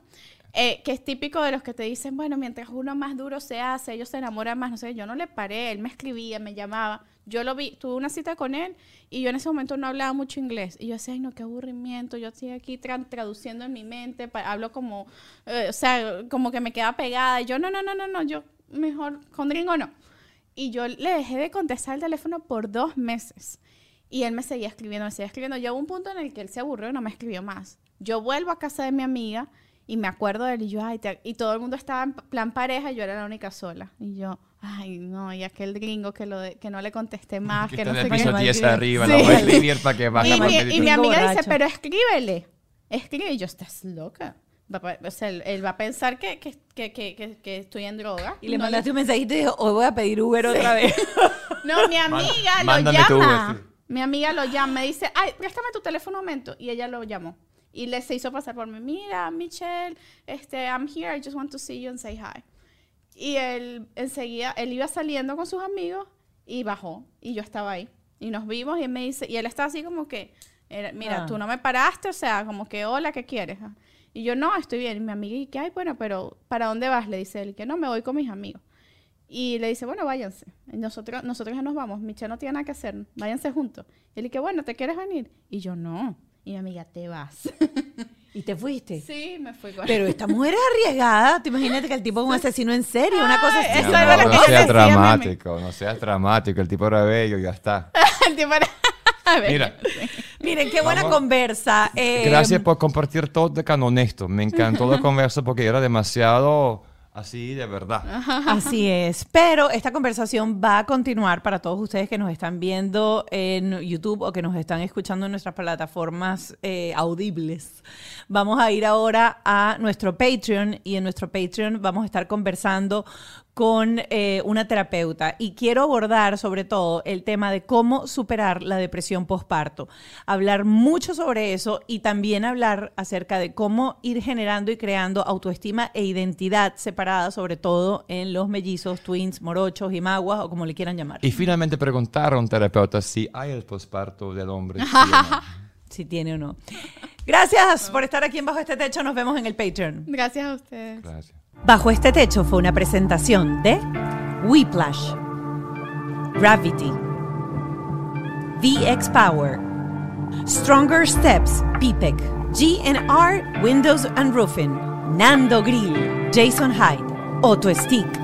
eh, que es típico de los que te dicen, bueno, mientras uno más duro se hace, ellos se enamoran más, no sé, yo no le paré, él me escribía, me llamaba, Yo lo vi, tuve una cita con él y yo en ese momento no hablaba mucho inglés. Y yo decía, ay, no, qué aburrimiento. Yo estoy aquí tra- traduciendo en mi mente, hablo como, eh, o sea, como que me queda pegada. Y yo, no, no, no, no, no, yo mejor con gringo no. Y yo le dejé de contestar el teléfono por dos meses. Y él me seguía escribiendo, me seguía escribiendo. Llegó un punto en el que él se aburrió y no me escribió más. Yo vuelvo a casa de mi amiga y me acuerdo de él y yo, ay, te- y todo el mundo estaba en plan pareja y yo era la única sola. Y yo, ay, no, y aquel gringo que, lo de- que no le contesté más, que, Que no sé qué. piso 10 Sí. arriba, Sí. la voy a escribir para que baje Y, más mi, y amiga dice, pero escríbele. Escribe. Y yo, estás loca. O sea, él, él va a pensar que, que, que, que, estoy en droga. Y le No mandaste un mensajito y dijo, hoy voy a pedir Uber otra vez. No, mi amiga lo llama. Uber, sí. Mi amiga lo llama, me dice, ay, préstame tu teléfono un momento. Y ella lo llamó. Y le se hizo pasar por mí. Mira, Michelle, este, I'm here. I just want to see you and say hi. Y él enseguida, él iba saliendo con sus amigos y bajó. Y yo estaba ahí. Y nos vimos y él me dice, y él estaba así como que, mira, Ah. tú no me paraste, o sea, como que, hola, ¿qué quieres? Ah. Y yo, no, estoy bien. Y mi amiga, ¿y qué hay? Bueno, pero ¿para dónde vas? Le dice él, que no, me voy con mis amigos. Y le dice, bueno, váyanse. Nosotros, nosotros ya nos vamos. Michelle no tiene nada que hacer. Váyanse juntos. Y él dice, bueno, ¿te quieres venir? Y yo, no. Y mi amiga, te vas. y te fuiste. sí, me fui con Pero esta mujer es arriesgada. Te imagínate que el tipo es un asesino en serie, una cosa así. eso Mi era amor, lo que no seas dramático, no seas dramático. El tipo era bello, ya está. El tipo era- A ver, Mira, Miren, qué buena Vamos. conversa. Eh, gracias por compartir todo de tan honesto. Me encantó la conversa porque era demasiado así de verdad. Así es. Pero esta conversación va a continuar para todos ustedes que nos están viendo en YouTube o que nos están escuchando en nuestras plataformas eh, audibles. Vamos a ir ahora a nuestro Patreon y en nuestro Patreon vamos a estar conversando con eh, una terapeuta y quiero abordar sobre todo el tema de cómo superar la depresión postparto. Hablar mucho sobre eso y también hablar acerca de cómo ir generando y creando autoestima e identidad separada, sobre todo en los mellizos, twins, morochos y maguas o como le quieran llamar. Y finalmente preguntar a un terapeuta si hay el posparto del hombre. no. Si tiene o no. Gracias por estar aquí en Bajo este Techo. Nos vemos en el Patreon. Gracias a ustedes. Gracias. Bajo este techo fue una presentación de Whiplash, Gravity, VX Power, Stronger Steps, PPEC, GNR Windows and Roofing, Nando Grill, Jason Hyde, Auto Stick.